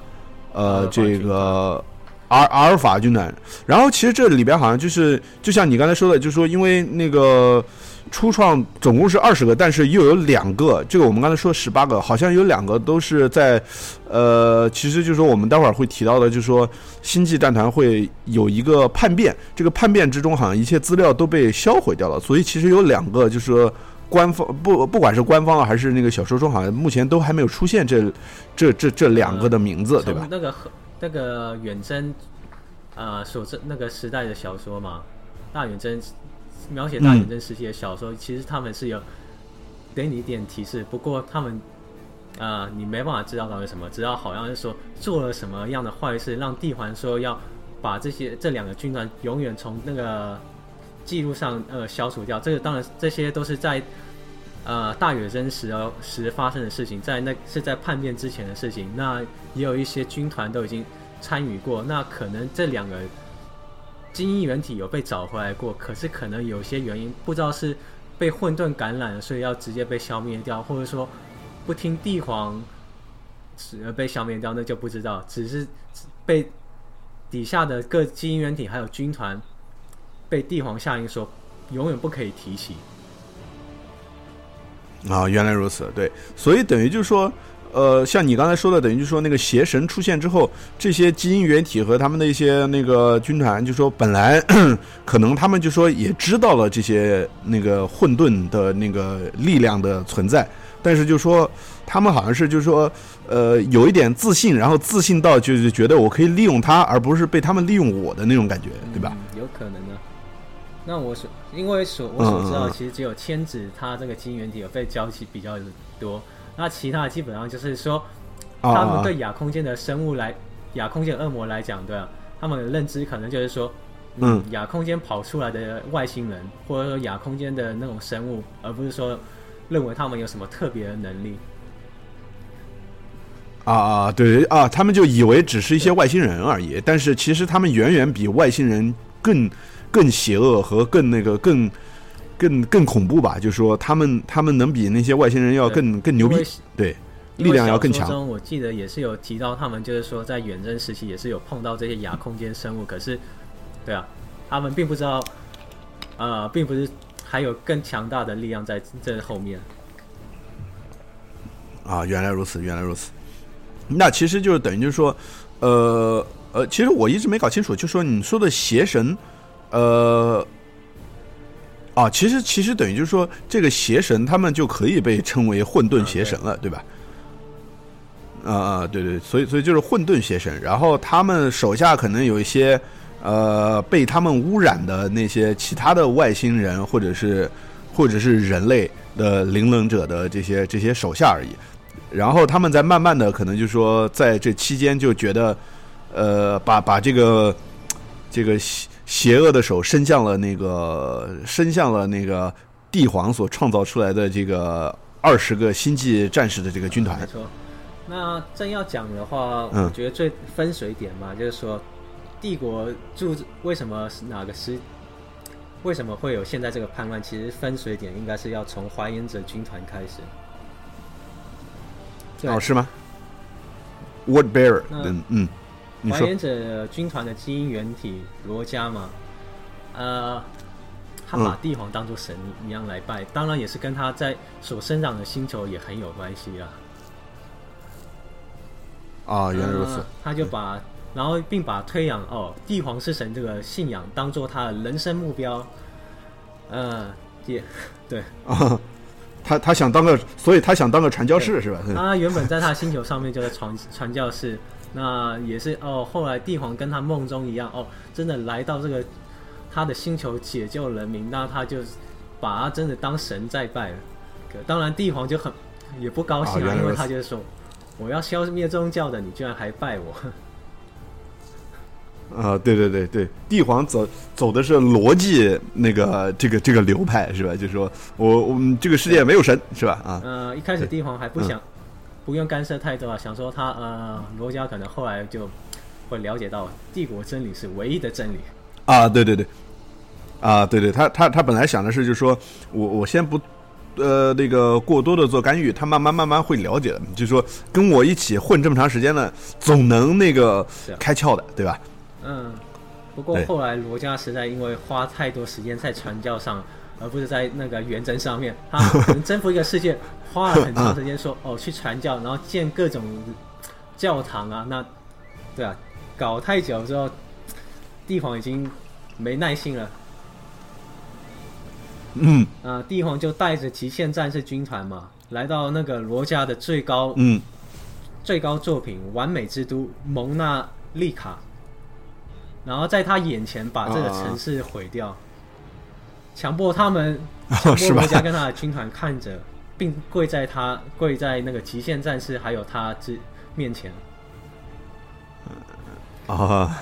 呃，法这个阿阿尔法军团。然后其实这里边好像就是，就像你刚才说的，就是说因为那个初创总共是二十个，但是又有两个，这个我们刚才说十八个，好像有两个都是在，呃，其实就是说我们待会儿会提到的，就是说星际战团会有一个叛变，这个叛变之中好像一切资料都被销毁掉了，所以其实有两个就是说。官方不不管是官方啊还是那个小说中，好像目前都还没有出现这这这这两个的名字，对吧？那个那个远征，呃，所这那个时代的小说嘛，大远征描写大远征时期的小说，其实他们是有给你一点提示，不过他们啊，你没办法知道到底什么，知道好像是说做了什么样的坏事，让帝皇说要把这些这两个军团永远从那个记录上呃消除掉。这个当然这些都是在呃大远征时时发生的事情，在那是在叛变之前的事情。那也有一些军团都已经参与过，那可能这两个精英原体有被找回来过，可是可能有些原因不知道是被混沌感染了，所以要直接被消灭掉，或者说。不听帝皇，而被消灭掉，那就不知道。只是被底下的各基因原体还有军团被帝皇下令说，永远不可以提起。啊，原来如此，对，所以等于就是说，呃，像你刚才说的，等于就是说，那个邪神出现之后，这些基因原体和他们的一些那个军团，就说本来 可能他们就说也知道了这些那个混沌的那个力量的存在。但是就说他们好像是就是说，呃，有一点自信，然后自信到就是觉得我可以利用他，而不是被他们利用我的那种感觉，对吧？有可能的。那我所因为所我所知道，其实只有千子他这个基因原体有被交集比较多，那其他基本上就是说，他们对亚空间的生物来，亚空间恶魔来讲，对啊，他们的认知可能就是说，嗯，亚空间跑出来的外星人，或者说亚空间的那种生物，而不是说。认为他们有什么特别的能力？啊啊，对啊，他们就以为只是一些外星人而已，但是其实他们远远比外星人更更邪恶和更那个更更更恐怖吧？就是说，他们他们能比那些外星人要更更牛逼，对，力量要更强。中我记得也是有提到，他们就是说在远征时期也是有碰到这些亚空间生物，可是，对啊，他们并不知道，呃，并不是。还有更强大的力量在这后面。啊，原来如此，原来如此。那其实就是等于就是说，呃呃，其实我一直没搞清楚，就说你说的邪神，呃，啊，其实其实等于就是说，这个邪神他们就可以被称为混沌邪神了，对吧？啊啊，对对，所以所以就是混沌邪神，然后他们手下可能有一些。呃，被他们污染的那些其他的外星人，或者是或者是人类的灵能者的这些这些手下而已。然后他们在慢慢的，可能就说在这期间就觉得，呃，把把这个这个邪邪恶的手伸向了那个伸向了那个帝皇所创造出来的这个二十个星际战士的这个军团。没错。那真要讲的话，我觉得最分水点嘛，就是说。帝国住为什么哪个时？为什么会有现在这个叛乱？其实分水点应该是要从怀言者军团开始。哦，是吗？Word Bearer，嗯嗯，怀言者军团的基因原体罗加嘛，呃，他把帝皇当做神一样来拜，当然也是跟他在所生长的星球也很有关系啊。啊，原来如此。他就把。然后，并把推仰哦帝皇是神这个信仰当做他的人生目标，呃，也 对啊，他他想当个，所以他想当个传教士是吧？他原本在他星球上面就是传传教士，那也是哦。后来帝皇跟他梦中一样哦，真的来到这个他的星球解救人民，那他就把他真的当神在拜了。当然，帝皇就很也不高兴啊，因为他就说我要消灭宗教的，你居然还拜我。啊，对对对对，帝皇走走的是逻辑那个这个这个流派是吧？就是说我我们这个世界没有神是吧？啊，呃，一开始帝皇还不想不用干涉太多啊，想说他呃罗家可能后来就会了解到帝国真理是唯一的真理啊，对对对，啊对对，他他他本来想的是就是说我我先不呃那个过多的做干预，他慢慢慢慢会了解的，就是说跟我一起混这么长时间了，总能那个开窍的，对吧？嗯，不过后来罗家实在因为花太多时间在传教上，而不是在那个元真上面，他可 能征服一个世界花了很长时间，说哦去传教，然后建各种教堂啊，那对啊，搞太久之后，帝皇已经没耐心了。嗯，啊，帝皇就带着极限战士军团嘛，来到那个罗家的最高嗯最高作品完美之都蒙娜丽卡。然后在他眼前把这个城市毁掉，强迫他们，强迫国家跟他的军团看着并跪在他跪在那个极限战士还有他之面前。啊，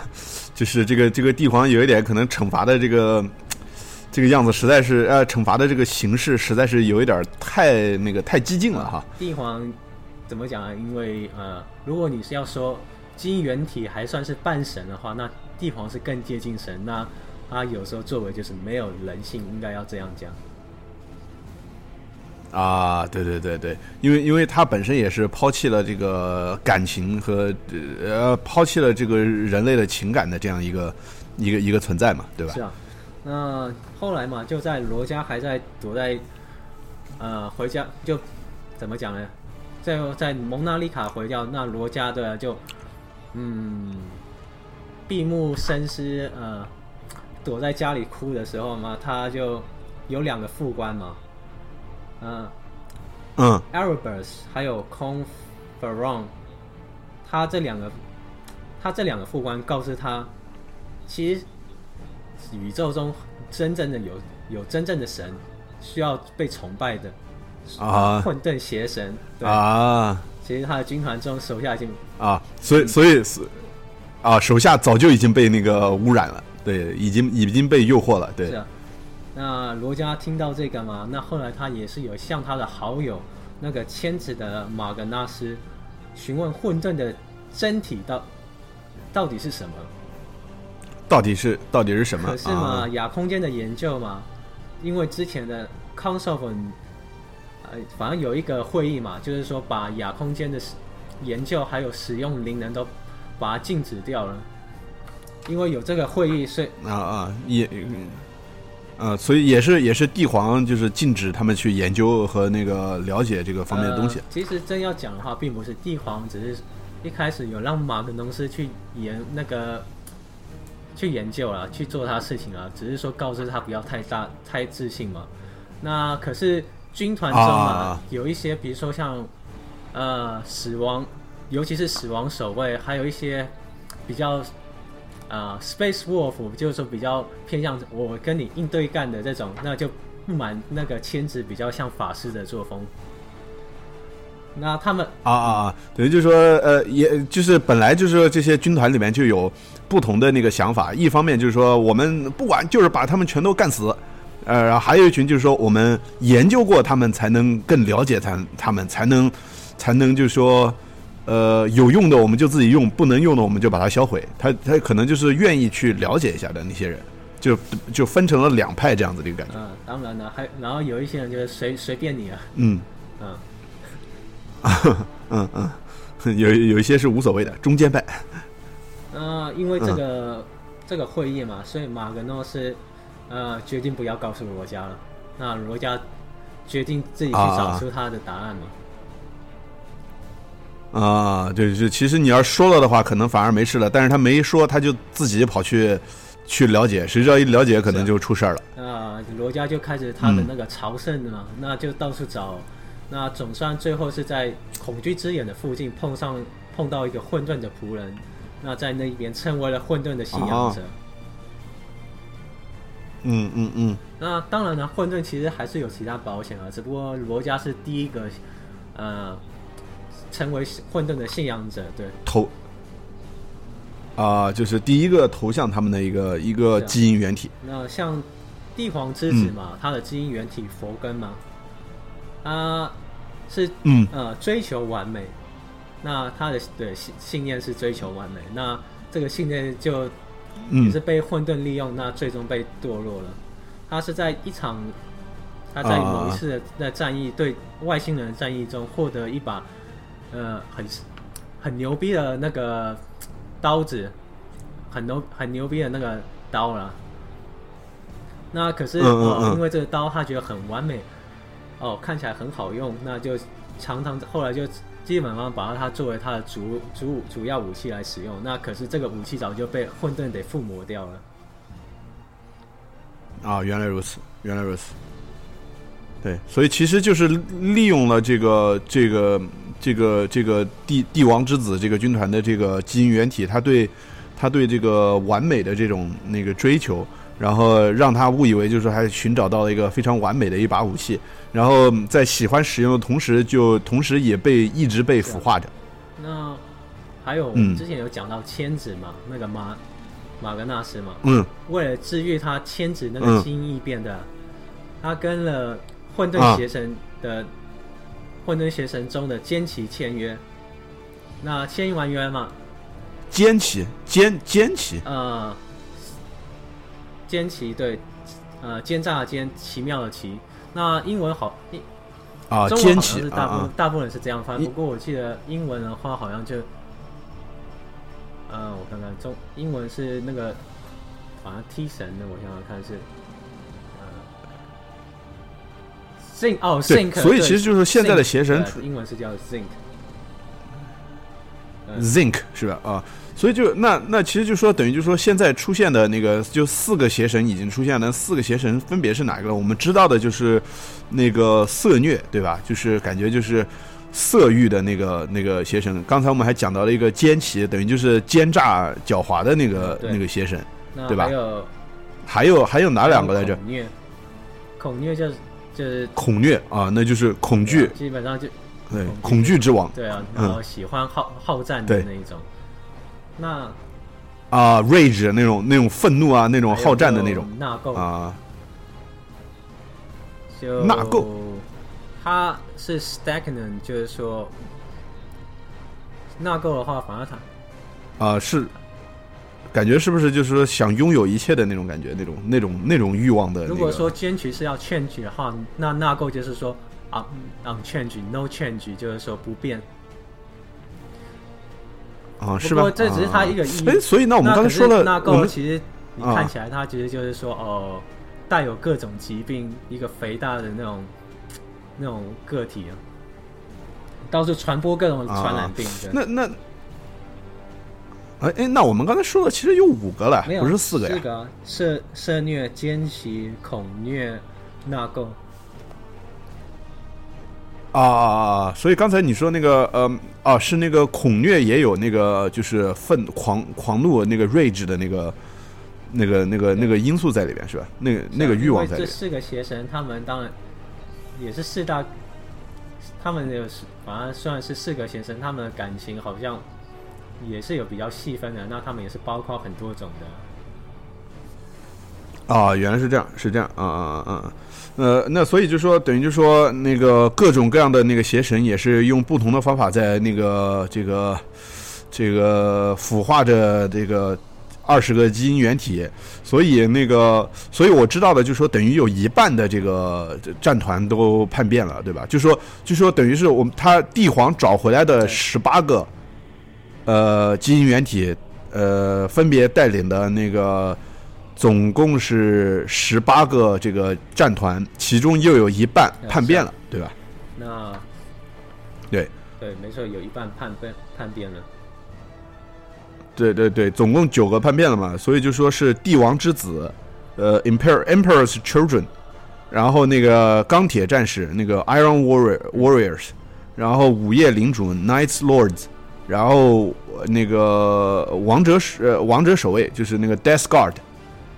就是这个这个帝皇有一点可能惩罚的这个这个样子，实在是呃，惩罚的这个形式实在是有一点太那个太激进了哈。帝皇怎么讲啊？因为呃，如果你是要说基因原体还算是半神的话，那帝皇是更接近神。那他有时候作为就是没有人性，应该要这样讲。啊，对对对对，因为因为他本身也是抛弃了这个感情和呃抛弃了这个人类的情感的这样一个一个一个存在嘛，对吧？是啊，那后来嘛，就在罗家还在躲在呃回家就怎么讲呢？在在蒙娜丽卡回掉，那罗家的就嗯闭目深思呃躲在家里哭的时候嘛，他就有两个副官嘛。嗯，嗯。A r a b u s 还有 Conferon，他这两个，他这两个副官告诉他，其实宇宙中真正的有有真正的神，需要被崇拜的啊，混沌邪神啊，其实他的军团中手下已经啊，所以所以是啊，手下早就已经被那个污染了，对，已经已经被诱惑了，对。是啊。那罗家听到这个嘛？那后来他也是有向他的好友那个千子的马格纳斯询问混沌的真体到到底是什么？到底是到底是什么？可是嘛，亚空间的研究嘛，因为之前的 Council，呃，反正有一个会议嘛，就是说把亚空间的研究还有使用灵能都把它禁止掉了，因为有这个会议，所以啊啊也。呃，所以也是也是帝皇就是禁止他们去研究和那个了解这个方面的东西。其实真要讲的话，并不是帝皇，只是一开始有让马格农斯去研那个去研究了，去做他事情啊，只是说告知他不要太大太自信嘛。那可是军团中啊，有一些比如说像呃死亡，尤其是死亡守卫，还有一些比较。啊，Space Wolf 就是说比较偏向我跟你应对干的这种，那就不满那个牵制比较像法师的作风。那他们啊啊啊，等于就是说，呃，也就是本来就是说这些军团里面就有不同的那个想法。一方面就是说，我们不管，就是把他们全都干死。呃，然后还有一群就是说，我们研究过他们，才能更了解他，他们才能才能就是说。呃，有用的我们就自己用，不能用的我们就把它销毁。他他可能就是愿意去了解一下的那些人，就就分成了两派这样子的一个感觉。嗯，当然了，还然后有一些人就是随随便你啊。嗯嗯 嗯嗯，有有一些是无所谓的中间派。呃，因为这个这个会议嘛，所以马格诺是呃决定不要告诉罗家了。那罗家决定自己去找出他的答案嘛。啊，对，就其实你要说了的话，可能反而没事了。但是他没说，他就自己跑去去了解，谁知道一了解，可能就出事儿了。啊，罗家就开始他的那个朝圣嘛，那就到处找，那总算最后是在恐惧之眼的附近碰上碰到一个混沌的仆人，那在那一边成为了混沌的信仰者。嗯嗯嗯。那当然了，混沌其实还是有其他保险啊，只不过罗家是第一个，呃。成为混沌的信仰者，对投啊，就是第一个投向他们的一个一个基因原体。那像帝皇之子嘛，他的基因原体佛根嘛，他是嗯呃追求完美，那他的对信信念是追求完美，那这个信念就也是被混沌利用，那最终被堕落了。他是在一场他在某一次的战役对外星人的战役中获得一把。呃，很很牛逼的那个刀子，很牛很牛逼的那个刀了。那可是哦，因为这个刀他觉得很完美，哦，看起来很好用，那就常常后来就基本上把它作为他的主主主要武器来使用。那可是这个武器早就被混沌给附魔掉了。啊，原来如此，原来如此。对，所以其实就是利用了这个这个。这个这个帝帝王之子这个军团的这个基因原体，他对他对这个完美的这种那个追求，然后让他误以为就是还寻找到了一个非常完美的一把武器，然后在喜欢使用的同时，就同时也被一直被腐化着。那还有之前有讲到千子嘛，那个马马格纳斯嘛，嗯。为了治愈他千子那嗯。个基因异变的，他跟了混啊。沌邪神的、混沌邪神中的坚奇签约。那签完约嘛，坚奇坚坚奇呃，坚奇对，呃，奸诈的奸，奇妙的奇。那英文好，啊，中文好像坚奇大部分、啊大部分人是这样翻，不过我记得英文的话好像就，呃，我看看中英文是那个好像 T 神的，我想想看是，呃，Zinc 哦对，Zinc，所以其实就是现在的邪神英文是叫 Zinc 是吧？啊，所以就那那其实就说等于就说现在出现的那个就四个邪神已经出现了，四个邪神分别是哪个了？我们知道的就是那个色虐，对吧？就是感觉就是色欲的那个那个邪神。刚才我们还讲到了一个奸奇，等于就是奸诈狡猾的那个对那个邪神。对吧还有还有还有哪两个来着？恐虐，恐虐就是恐虐啊，那就是恐惧，基本上就对，恐恐惧之王对啊，嗯。然后喜欢好好战的那一种。那啊，rage 那种那种愤怒啊，那种好战的那种纳垢，啊，就纳垢，他是 stagnant，就是说纳垢的话，反而它啊，是，感觉是不是就是说想拥有一切的那种感觉，那种那种那种欲望的、那个？如果说坚持是要 change 的话，那纳垢就是说啊 on change no change，就是说不变。啊，是吧？不过这只是他一个意义啊哎，所以那我们刚才说了，纳我们垢其实你啊看起来它其实就是说哦，带有各种疾病，一个肥大的那种那种个体啊，到处传播各种传染病。那那。哎哎，那我们刚才说的其实有五个了不是四个呀？四个啊涉涉虐、奸奇、恐虐、纳垢。啊啊啊！所以刚才你说那个，呃，啊，是那个恐虐也有那个，就是愤狂狂怒那个 rage 的那个，那个那个那个因素在里边是吧？那个那个欲望在里边。这四个邪神，他们当然也是四大，他们有反正虽然是四个邪神，他们的感情好像也是有比较细分的。那他们也是包括很多种的。啊，原来是这样，是这样，啊啊啊，呃，那所以就说，等于就说那个各种各样的那个邪神，也是用不同的方法在那个这个这个腐化着这个二十个基因原体，所以那个，所以我知道的，就说等于有一半的这个战团都叛变了，对吧？就说就说等于是我们他帝皇找回来的十八个呃基因原体，呃，分别带领的那个。总共是十八个这个战团，其中又有一半叛变了，对吧？那对对，没错，有一半叛变叛变了。对对对，总共九个叛变了嘛，所以就说是帝王之子，呃，Emperor Emperor's Children，然后那个钢铁战士那个 Iron Warrior Warriors，然后午夜领主 Knights Lords，然后那个王者呃王者守卫就是那个 Death Guard。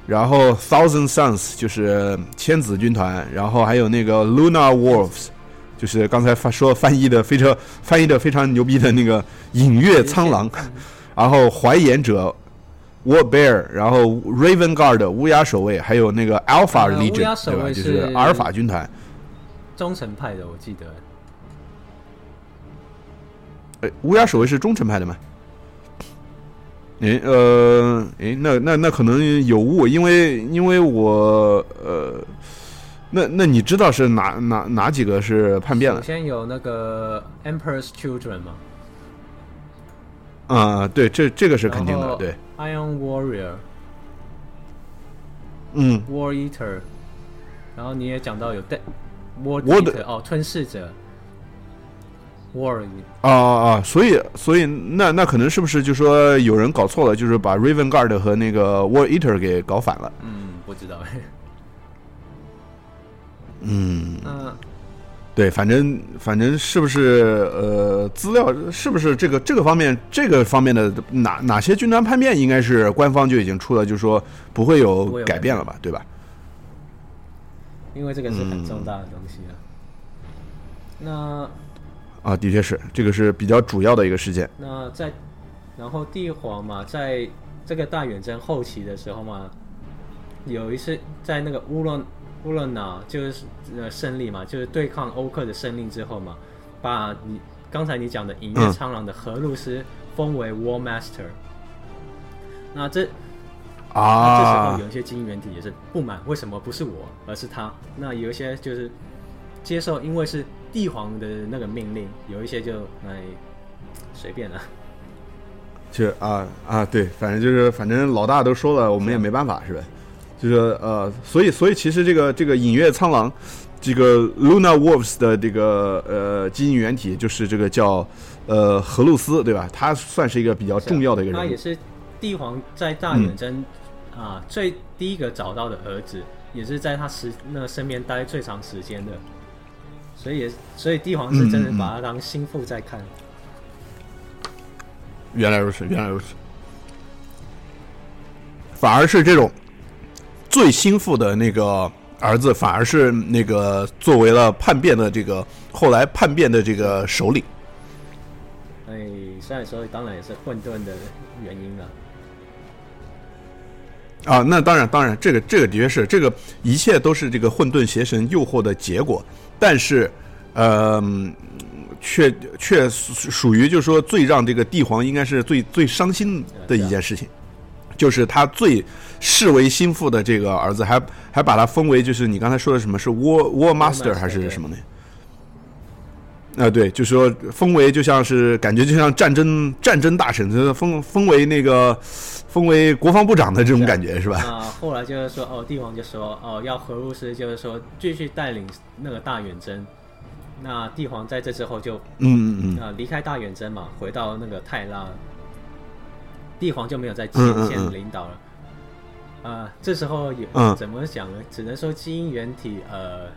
然后 Thousand Suns 就是千子军团，然后还有那个 Lunar Wolves，就是刚才发说翻译的非常翻译的非常牛逼的那个隐月苍狼，然后怀眼者 War Bear，然后 Raven Guard 乌鸦守卫，还有那个 Alpha Legion，对吧？就是阿尔法军团。忠诚派的，我记得。哎，乌鸦守卫是忠诚派的吗？哎，呃，哎，那那那可能有误，因为因为我呃，那那你知道是哪哪哪几个是叛变了？首？先有那个 Emperor's Children 吗啊、对，这这个是肯定的，对，，Iron Warrior、嗯，War Eater，然后你也讲到有 War War 的 Eater 哦，吞噬者 War 啊啊啊！所以所以那那可能是不是就说有人搞错了，就是把 Raven Guard 和那个 War Eater 给搞反了？嗯，不知道。嗯那对，反正反正是不是呃资料是不是这个这个方面这个方面的哪哪些军团叛变，应该是官方就已经出了，就是说不会有不会有改变了吧，对吧？因为这个是很重大的东西啊。那啊，的确是，这个是比较主要的一个事件。那在然后帝皇嘛，在这个大远征后期的时候嘛，有一次在那个乌伦乌洛纳就是呃胜利嘛，就是对抗欧克的胜利之后嘛，把你刚才你讲的隐月苍狼的荷鲁斯封为 War Master。那这啊这时啊候有一些精英原体也是不满，为什么不是我，而是他？那有一些就是接受，因为是帝皇的那个命令，有一些就哎随便了。就啊啊，对，反正就是反正老大都说了，我们也没办法，是吧？就是呃，所以所以其实这个这个隐月苍狼，这个 Luna Wolves 的这个呃基因原体就是这个叫呃荷鲁斯，对吧？他算是一个比较重要的一个人。他也是帝皇在大远征啊、最第一个找到的儿子，也是在他时那个身边待最长时间的，所以也所以帝皇是真的把他当心腹在看。原来如此，原来如此。反而是这种最心腹的那个儿子，反而是那个作为了叛变的这个后来叛变的这个首领。哎，虽然说当然也是混沌的原因了。啊，那当然，当然，这个这个的确是，这个一切都是这个混沌邪神诱惑的结果，但是，呃，嗯却却属属于就是说最让这个帝皇应该是最最伤心的一件事情，就是他最视为心腹的这个儿子还还把他封为就是你刚才说的什么是 War War Master Master，还是什么呢？啊，对，就是说封为就像是感觉就像战争战争大臣，就是封封为那个封为国防部长的这种感觉是吧？啊后来就是说，哦，帝王就说，哦，要荷鲁斯就是说继续带领那个大远征。那帝皇在这之后就嗯嗯嗯，呃离开大远征嘛，回到那个泰拉，帝皇就没有在前线领导了。呃，这时候也、嗯怎么讲呢？只能说基因原体呃，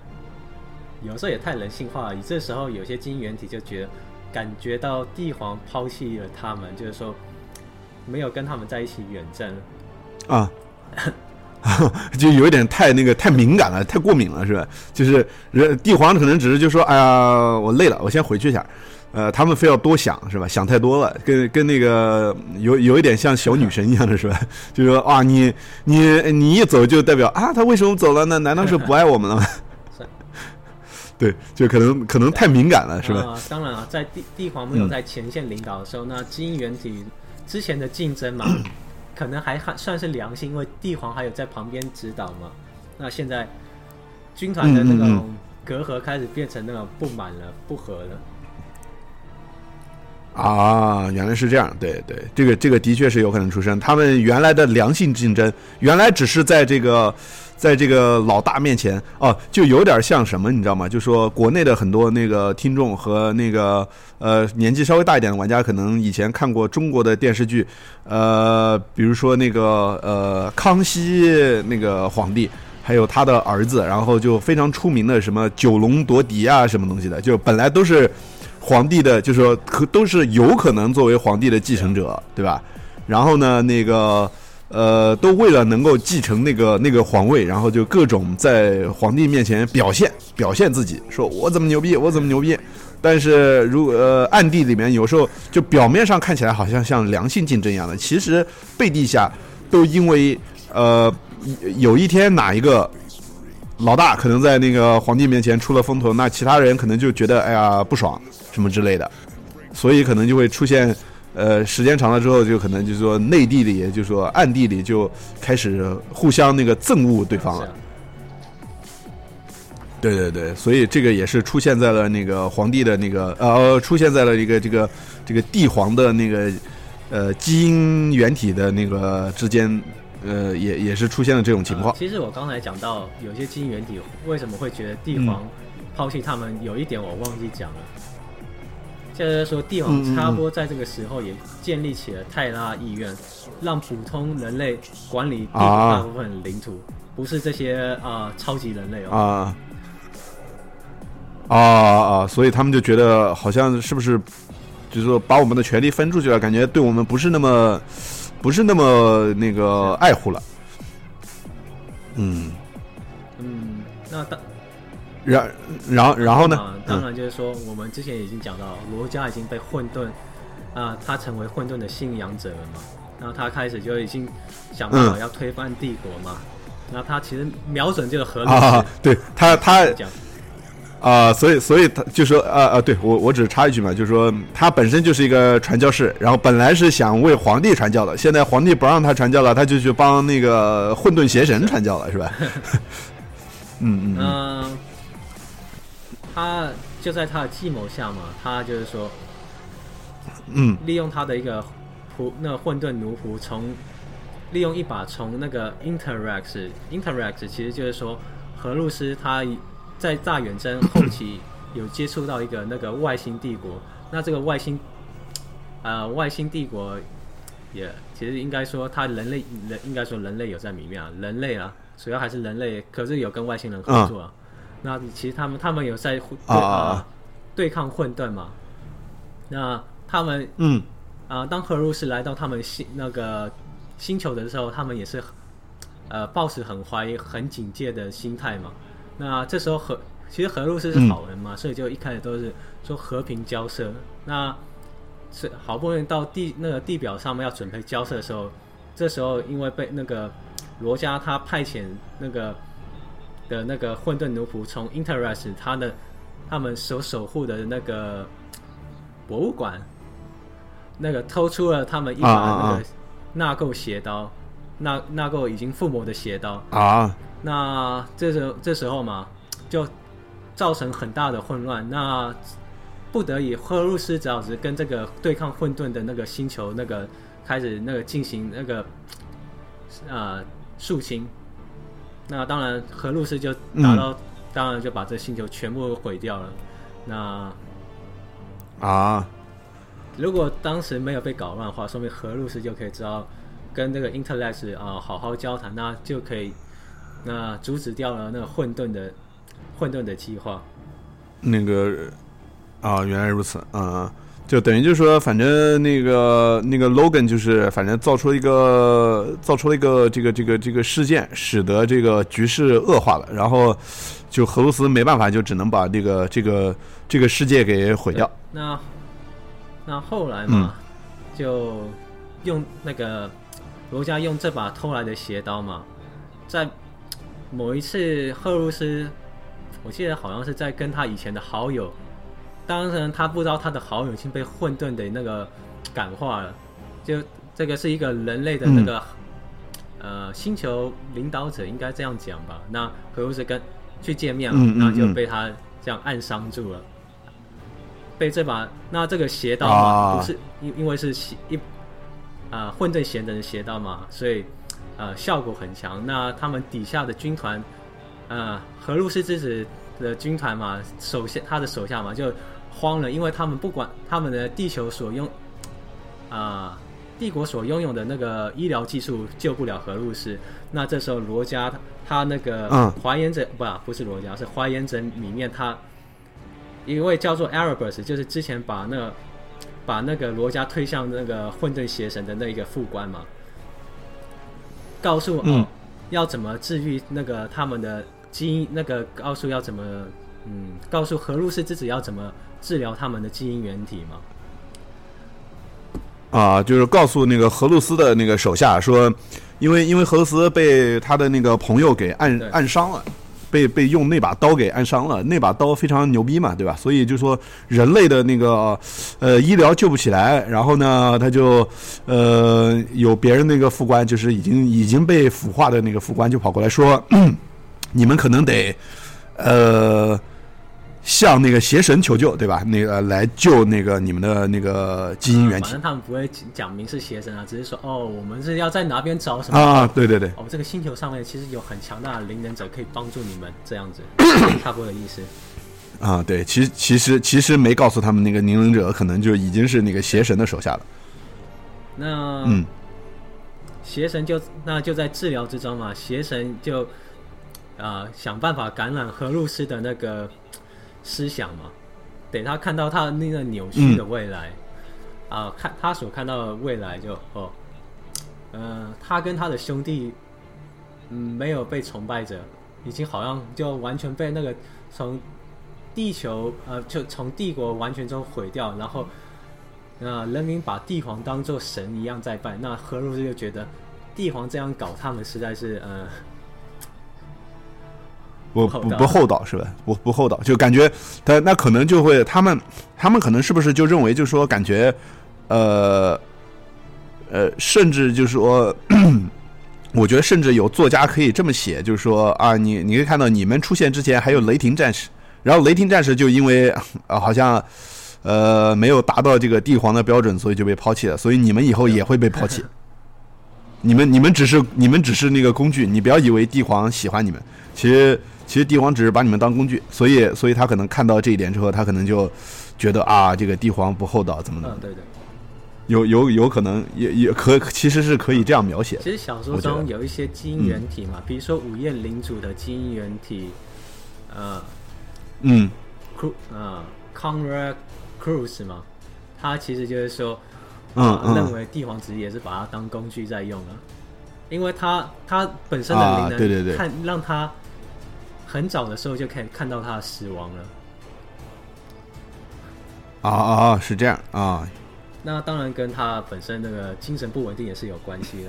有时候也太人性化了。你这时候有些基因原体就觉得感觉到帝皇抛弃了他们，就是说没有跟他们在一起远征。啊，就有一点太那个太敏感了，太过敏了，是吧？就是人帝皇可能只是就说，哎呀，我累了，我先回去一下。呃，他们非要多想，是吧？想太多了，跟跟那个有有一点像小女神一样的，是吧？就说啊，你你你一走就代表啊，他为什么走了呢？难道是不爱我们了吗？对，就可能可能太敏感了，是吧？啊，当然啊，在帝帝皇没有在前线领导的时候，那基因原体之前的竞争嘛，可能还还算是良性，因为帝皇还有在旁边指导嘛。那现在军团的那种隔阂开始变成那种不满了、不和了。啊，原来是这样，对对，这个这个的确是有可能出生。他们原来的良性竞争，原来只是在这个，在这个老大面前，哦，就有点像什么，你知道吗？就说国内的很多那个听众和那个呃年纪稍微大一点的玩家，可能以前看过中国的电视剧，呃，比如说那个呃康熙那个皇帝。还有他的儿子，然后就非常出名的什么九龙夺嫡啊，什么东西的，就本来都是皇帝的，就是说可都是有可能作为皇帝的继承者，对吧？然后呢，那个呃，都为了能够继承那个那个皇位，然后就各种在皇帝面前表现表现自己，说我怎么牛逼，我怎么牛逼。但是如呃暗地里面有时候就表面上看起来好像像良性竞争一样的，其实背地下都因为呃有一天哪一个老大可能在那个皇帝面前出了风头，那其他人可能就觉得哎呀不爽什么之类的，所以可能就会出现，呃，时间长了之后，就可能就是说内地里，就是说暗地里就开始互相那个憎恶对方了。对对对，所以这个也是出现在了那个皇帝的那个呃，出现在了一个这个这个帝皇的那个呃基因原体的那个之间，呃，也也是出现了这种情况啊。其实我刚才讲到有些基因原体为什么会觉得帝嗯皇抛弃他们，有一点我忘记讲了。就是说，帝嗯嗯皇嗯差不多在这个时候也建立起了泰拉意愿，让普通人类管理地球啊大部分领土，不是这些啊、超级人类哦。啊啊啊，所以他们就觉得好像是不是，就是说把我们的权利分出去了，感觉对我们不是那么，不是那么那个爱护了。嗯嗯，那当然然后然后呢？当然就是说，我们之前已经讲到，罗家已经被混沌啊，他成为混沌的信仰者了嘛。然后他开始就已经想办法要推翻帝国嘛。那他其实瞄准就是荷鲁斯，对他他啊，所以所以他就说啊啊，对我我只是插一句嘛，就是说他本身就是一个传教士，然后本来是想为皇帝传教的，现在皇帝不让他传教了，他就去帮那个混沌邪神传教了，是吧？嗯 嗯，他就在他的计谋下嘛，他就是说，嗯，利用他的一个仆，那混沌奴仆从。利用一把从那个 Interact，Interact 其实就是说，荷鲁斯他在大远征后期有接触到一个那个外星帝国，那这个外星，呃，外星帝国也其实应该说，他人类人应该说人类有在里面啊，人类啊，主要还是人类，可是有跟外星人合作，啊。那其实他们他们有在啊对抗混沌嘛，那他们嗯啊，当荷鲁斯来到他们星那个。星球的时候，他们也是，呃，抱持很怀疑、很警戒的心态嘛。那这时候和其实荷鲁斯是好人嘛，所以就一开始都是说和平交涉。那是好不容易到地那个地表上面要准备交涉的时候，这时候因为被那个罗家他派遣那个的那个混沌奴仆从 Interest 他的他们所守护的那个博物馆，那个偷出了他们一把那个。纳垢邪刀，纳纳垢已经附魔的邪刀啊！那这时这时候嘛，就造成很大的混乱。那不得已，赫鲁斯只好是跟这个对抗混沌的那个星球那个开始那个进行那个啊肃清。那当然，荷鲁斯就达到，当然就把这星球全部毁掉了。那啊。如果当时没有被搞乱的话，说明何路斯就可以知道跟这个 Intellect 啊好好交谈，那就可以那阻止掉了那个混沌的混沌的计划。那个啊，原来如此，嗯，就等于就是说，反正那个那个 Logan 就是反正造出了一个造出了一个这个这个这个事件，使得这个局势恶化了，然后就荷鲁斯没办法，就只能把这个这个这个世界给毁掉。那那后来嘛，就用那个罗家用这把偷来的邪刀嘛，在某一次赫鲁斯，我记得好像是在跟他以前的好友，当然他不知道他的好友已经被混沌的那个感化了，就这个是一个人类的那个呃星球领导者，应该这样讲吧。那何鲁斯跟去见面了，那就被他这样暗伤住了。被这把那这个邪刀嘛，不是因因为是一啊混沌贤人的邪刀嘛，所以呃效果很强。那他们底下的军团，呃何鲁斯之子的军团嘛，手下他的手下嘛就慌了，因为他们不管他们的地球所拥啊帝国所拥有的那个医疗技术救不了荷鲁斯。那这时候罗家他那个怀言者不不是罗家是怀言者里面他。一位叫做 Arabus，就是之前把那把那个罗家推向那个混沌邪神的那一个副官嘛，告诉哦要怎么治愈那个他们的基因，那个告诉要怎么嗯，告诉荷鲁斯之子要怎么治疗他们的基因原体吗。啊，就是告诉那个荷鲁斯的那个手下说，因为因为荷鲁斯被他的那个朋友给暗暗伤了。被被用那把刀给暗伤了，那把刀非常牛逼嘛，对吧？所以就说人类的那个呃医疗救不起来，然后呢，他就呃有别人那个副官，就是已经已经被腐化的那个副官就跑过来说，你们可能得呃。向那个邪神求救，对吧？那个来救那个你们的那个基因原体。反正他们不会讲明是邪神啊，只是说哦，我们是要在哪边找什么啊？对对对。哦，这个星球上面其实有很强大的灵能者可以帮助你们，这样子差不多的意思。啊，对，其实其实其实没告诉他们那个灵能者可能就已经是那个邪神的手下了。那嗯，邪神就那就在治疗之中嘛，邪神就啊想办法感染荷鲁斯的那个。思想嘛，等他看到他那个扭曲的未来，啊，看他所看到的未来就哦，呃，他跟他的兄弟，嗯，没有被崇拜者，已经好像就完全被那个从地球呃，就从帝国完全中毁掉，然后，呃，人民把帝皇当做神一样在拜，那何如斯就觉得帝皇这样搞他们实在是呃。不不不厚道是吧？不不厚道，就感觉他那可能就会他们他们可能是不是就认为就说感觉呃呃，甚至就是说，我觉得甚至有作家可以这么写，就是说啊，你你可以看到你们出现之前还有雷霆战士，然后雷霆战士就因为啊好像呃没有达到这个帝皇的标准，所以就被抛弃了，所以你们以后也会被抛弃。你们你们只是你们只是那个工具，你不要以为帝皇喜欢你们，其实。其实帝皇只是把你们当工具，所以，所以他可能看到这一点之后，他可能就觉得啊，这个帝皇不厚道，怎么的？嗯，对对，有有有可能，也也可其实是可以这样描写。其实小说中有一些基因原体嘛，比如说午夜领主的基因原体，呃，嗯，Cru 呃，Conrad Cruz 嘛，他其实就是说，嗯认为帝皇只是也是把他当工具在用啊，因为他他本身的灵能，对对对，看让他。很早的时候就可以看到他的死亡了。啊啊啊！是这样啊。那当然跟他本身那个精神不稳定也是有关系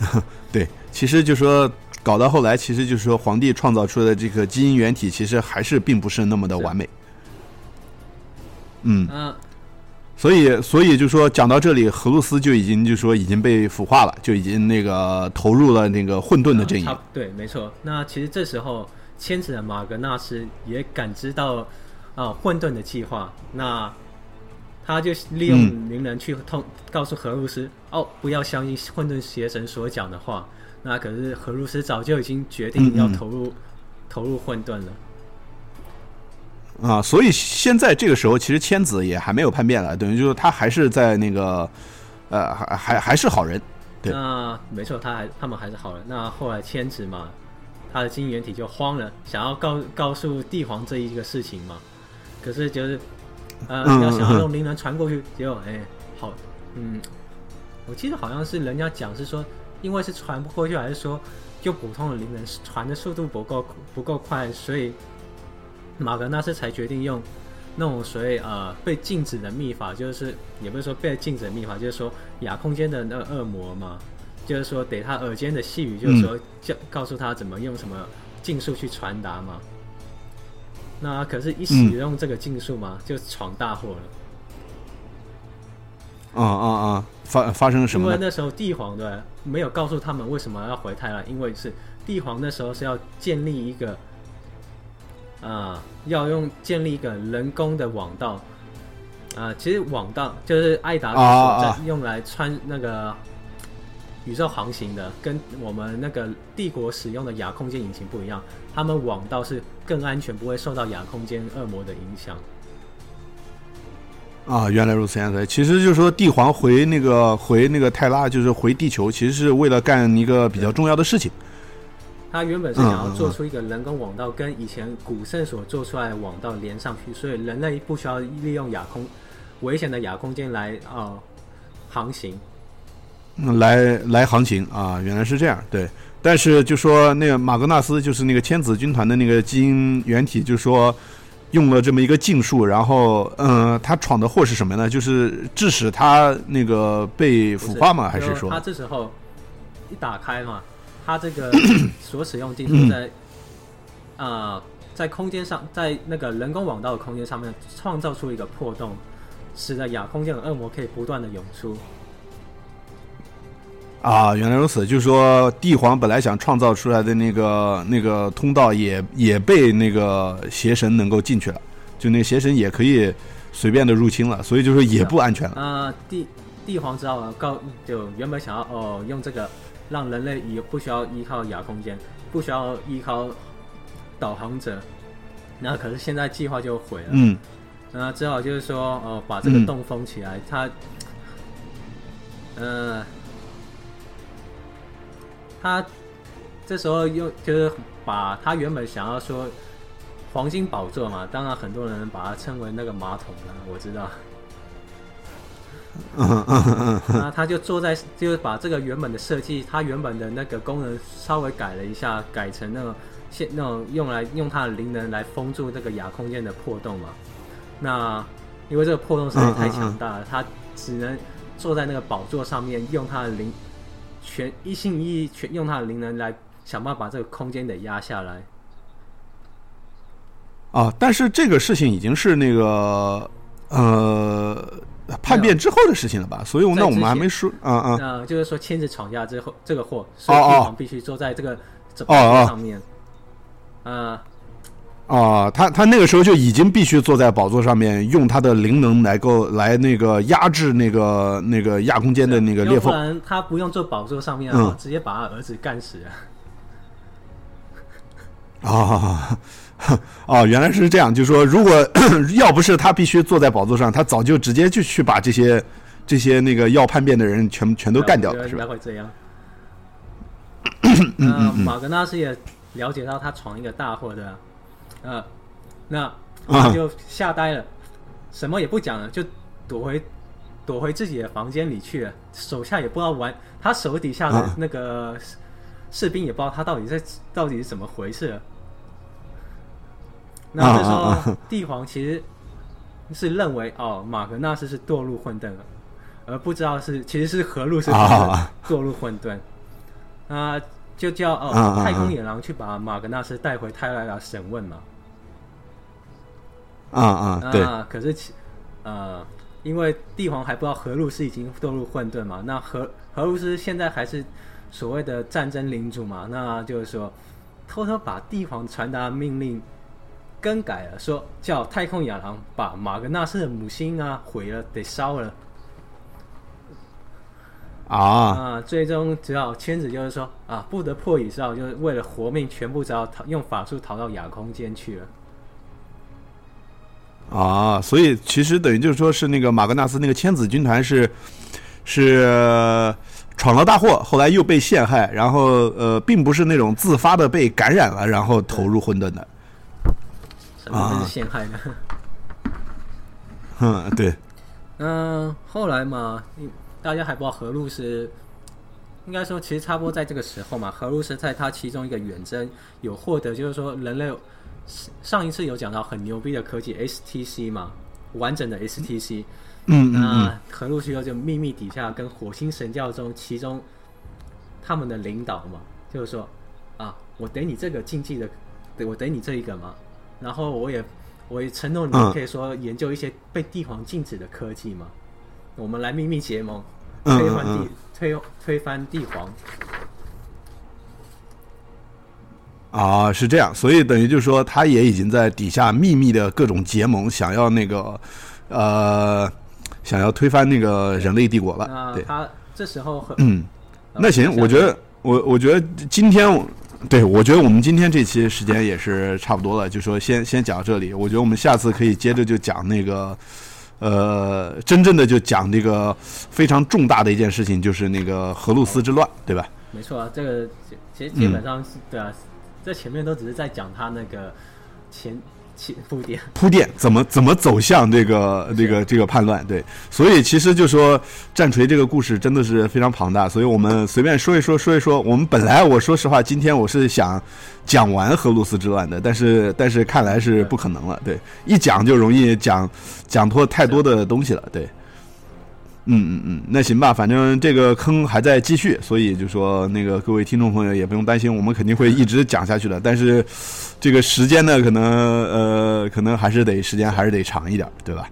的。对，其实就说搞到后来，其实就是说皇帝创造出的这个基因原体，其实还是并不是那么的完美。嗯。嗯。所以，所以就说讲到这里，荷鲁斯就已经就说已经被腐化了，就已经那个投入了那个混沌的阵营。对，没错。那其实这时候，千子的马格纳斯也感知到啊混沌的计划，那他就利用鸣人去通告诉荷鲁斯哦，不要相信混沌邪神所讲的话。那可是荷鲁斯早就已经决定要投入投入混沌了。啊，所以现在这个时候，其实千子也还没有叛变了，等于就是他还是在那个，呃，还还还是好人。对，那没错，他还他们还是好人。那后来千子嘛，他的基因原体就慌了，想要告告诉帝皇这一个事情嘛。可是就是，呃，要想要用灵能传过去，结果哎，好，嗯，我记得好像是人家讲是说，因为是传不过去，还是说就普通的灵能传的速度不够不够快，所以。马格纳斯才决定用那种所谓呃被禁止的秘法，就是也不是说被禁止的秘法，就是说亚空间的那个恶魔嘛，就是说给他耳尖的细语，就是说教告诉他怎么用什么禁术去传达嘛。那可是，一使用这个禁术嘛，就闯大祸了。啊啊啊！发发生了什么？因为那时候帝皇对没有告诉他们为什么要回太了，因为是帝皇那时候是要建立一个。啊，要用建立一个人工的网道，啊，其实网道就是艾达所在用来穿那个宇宙航行的，跟我们那个帝国使用的亚空间引擎不一样，他们网道是更安全，不会受到亚空间恶魔的影响。啊，原来如此，原来其实就是说帝皇回那个回那个泰拉，就是回地球，其实是为了干一个比较重要的事情。他原本是想要做出一个人工网道，跟以前古圣所做出来的网道连上去，所以人类不需要利用亚空危险的亚空间来啊航行。来来航行啊，原来是这样。对，但是就说那个马格纳斯，就是那个千子军团的那个基因原体，就说用了这么一个禁术，然后嗯，他闯的祸是什么呢？就是致使他那个被腐化吗？还是说他这时候一打开嘛？它这个 所使用技术在，呃，在空间上，在那个人工网道的空间上面创造出一个破洞，使得亚空间的恶魔可以不断的涌出。啊，原来如此，就是说帝皇本来想创造出来的那个那个通道，也也被那个邪神能够进去了，就那个邪神也可以随便的入侵了，所以就说也不安全了。啊，帝帝皇知道了，告就原本想要哦用这个。让人类也不需要依靠亚空间，不需要依靠导航者，那可是现在计划就毁了。嗯，那只好就是说，哦，把这个洞封起来。他，呃，他这时候又就是把他原本想要说黄金宝座嘛，当然很多人把它称为那个马桶了，我知道。嗯嗯嗯嗯，那他就坐在，就是把这个原本的设计，它原本的那个功能稍微改了一下，改成那种现那种用来用它的灵能来封住这个亚空间的破洞嘛。那因为这个破洞实在太强大了，他只能坐在那个宝座上面，用他的灵全一心一意全用他的灵能来想办法把这个空间给压下来。啊，但是这个事情已经是那个呃叛变之后的事情了吧？所以那我们还没说啊啊，那就是说签字闯下之后，这个货，所以帝皇必须坐在这个宝座上面。啊啊，他他那个时候就已经必须坐在宝座上面，用他的灵能来够来那个压制那个那个亚空间的那个裂缝。不然他不用坐宝座上面啊，直接把他儿子干死啊！啊。哦，原来是这样，就是说，如果 要不是他必须坐在宝座上，他早就直接就去把这些这些那个要叛变的人全全都干掉了，是吧？应该会这样。那马格纳斯也了解到他闯一个大祸的，呃，那他就吓呆了，什么也不讲了，就躲回躲回自己的房间里去了。手下也不知道玩，他手底下的那个士兵也不知道他到底在到底是怎么回事。那这时候，帝皇其实是认为哦，马格纳斯是堕入混沌了，而不知道是其实是何路是堕入混沌。啊，就叫哦太空野狼去把马格纳斯带回泰莱拉审问嘛。啊啊，对。可是其呃，因为帝皇还不知道何路是已经堕入混沌嘛，那何何路斯现在还是所谓的战争领主嘛，那就是说偷偷把帝皇传达命令。更改了，说叫太空亚郎把马格纳斯的母星啊毁了，得烧了。啊啊！最终只好签子，就是说啊，不得破以烧，就是为了活命，全部只好逃用法术逃到亚空间去了。啊，所以其实等于就是说是那个马格纳斯那个千子军团是是闯了大祸，后来又被陷害，然后呃，并不是那种自发的被感染了，然后投入混沌的。啊，是陷害的。嗯，对。嗯，后来嘛，大家还不知道何路是，应该说其实差不多在这个时候嘛，何路是在他其中一个远征有获得，就是说人类上一次有讲到很牛逼的科技 STC 嘛，完整的 STC。嗯嗯那何路西就秘密底下跟火星神教中其中他们的领导嘛，就是说啊，我给你这个竞技的，我给你这一个嘛。然后我也，我也承诺你们可以说研究一些被帝皇禁止的科技嘛，我们来秘密结盟，推翻帝推推翻帝皇。啊，是这样，所以等于就是说，他也已经在底下秘密的各种结盟，想要那个呃，想要推翻那个人类帝国了。对，他这时候嗯，那行，我觉得我我觉得今天。对，我觉得我们今天这期时间也是差不多了，就说先先讲到这里。我觉得我们下次可以接着就讲那个，呃，真正的就讲这个非常重大的一件事情，就是那个荷鲁斯之乱，对吧？没错啊，这个其实基本上是对啊，这前面都只是在讲他那个前。铺垫铺垫怎么怎么走向这个这个这个叛乱？对，所以其实就说战锤这个故事真的是非常庞大，所以我们随便说一说说一说。我们本来我说实话，今天我是想讲完荷鲁斯之乱的，但是但是看来是不可能了。对，一讲就容易讲讲脱太多的东西了。对。嗯嗯嗯，那行吧，反正这个坑还在继续，所以就说那个各位听众朋友也不用担心，我们肯定会一直讲下去的。但是这个时间呢，可能呃，可能还是得时间还是得长一点，对吧？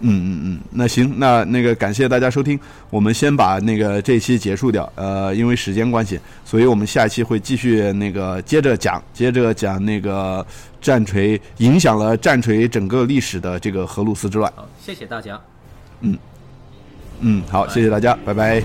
嗯嗯嗯，那行，那那个感谢大家收听，我们先把那个这期结束掉。呃，因为时间关系，所以我们下一期会继续那个接着讲，接着讲那个战锤影响了战锤整个历史的这个荷鲁斯之乱。好，谢谢大家。嗯。嗯，好，谢谢大家，拜拜。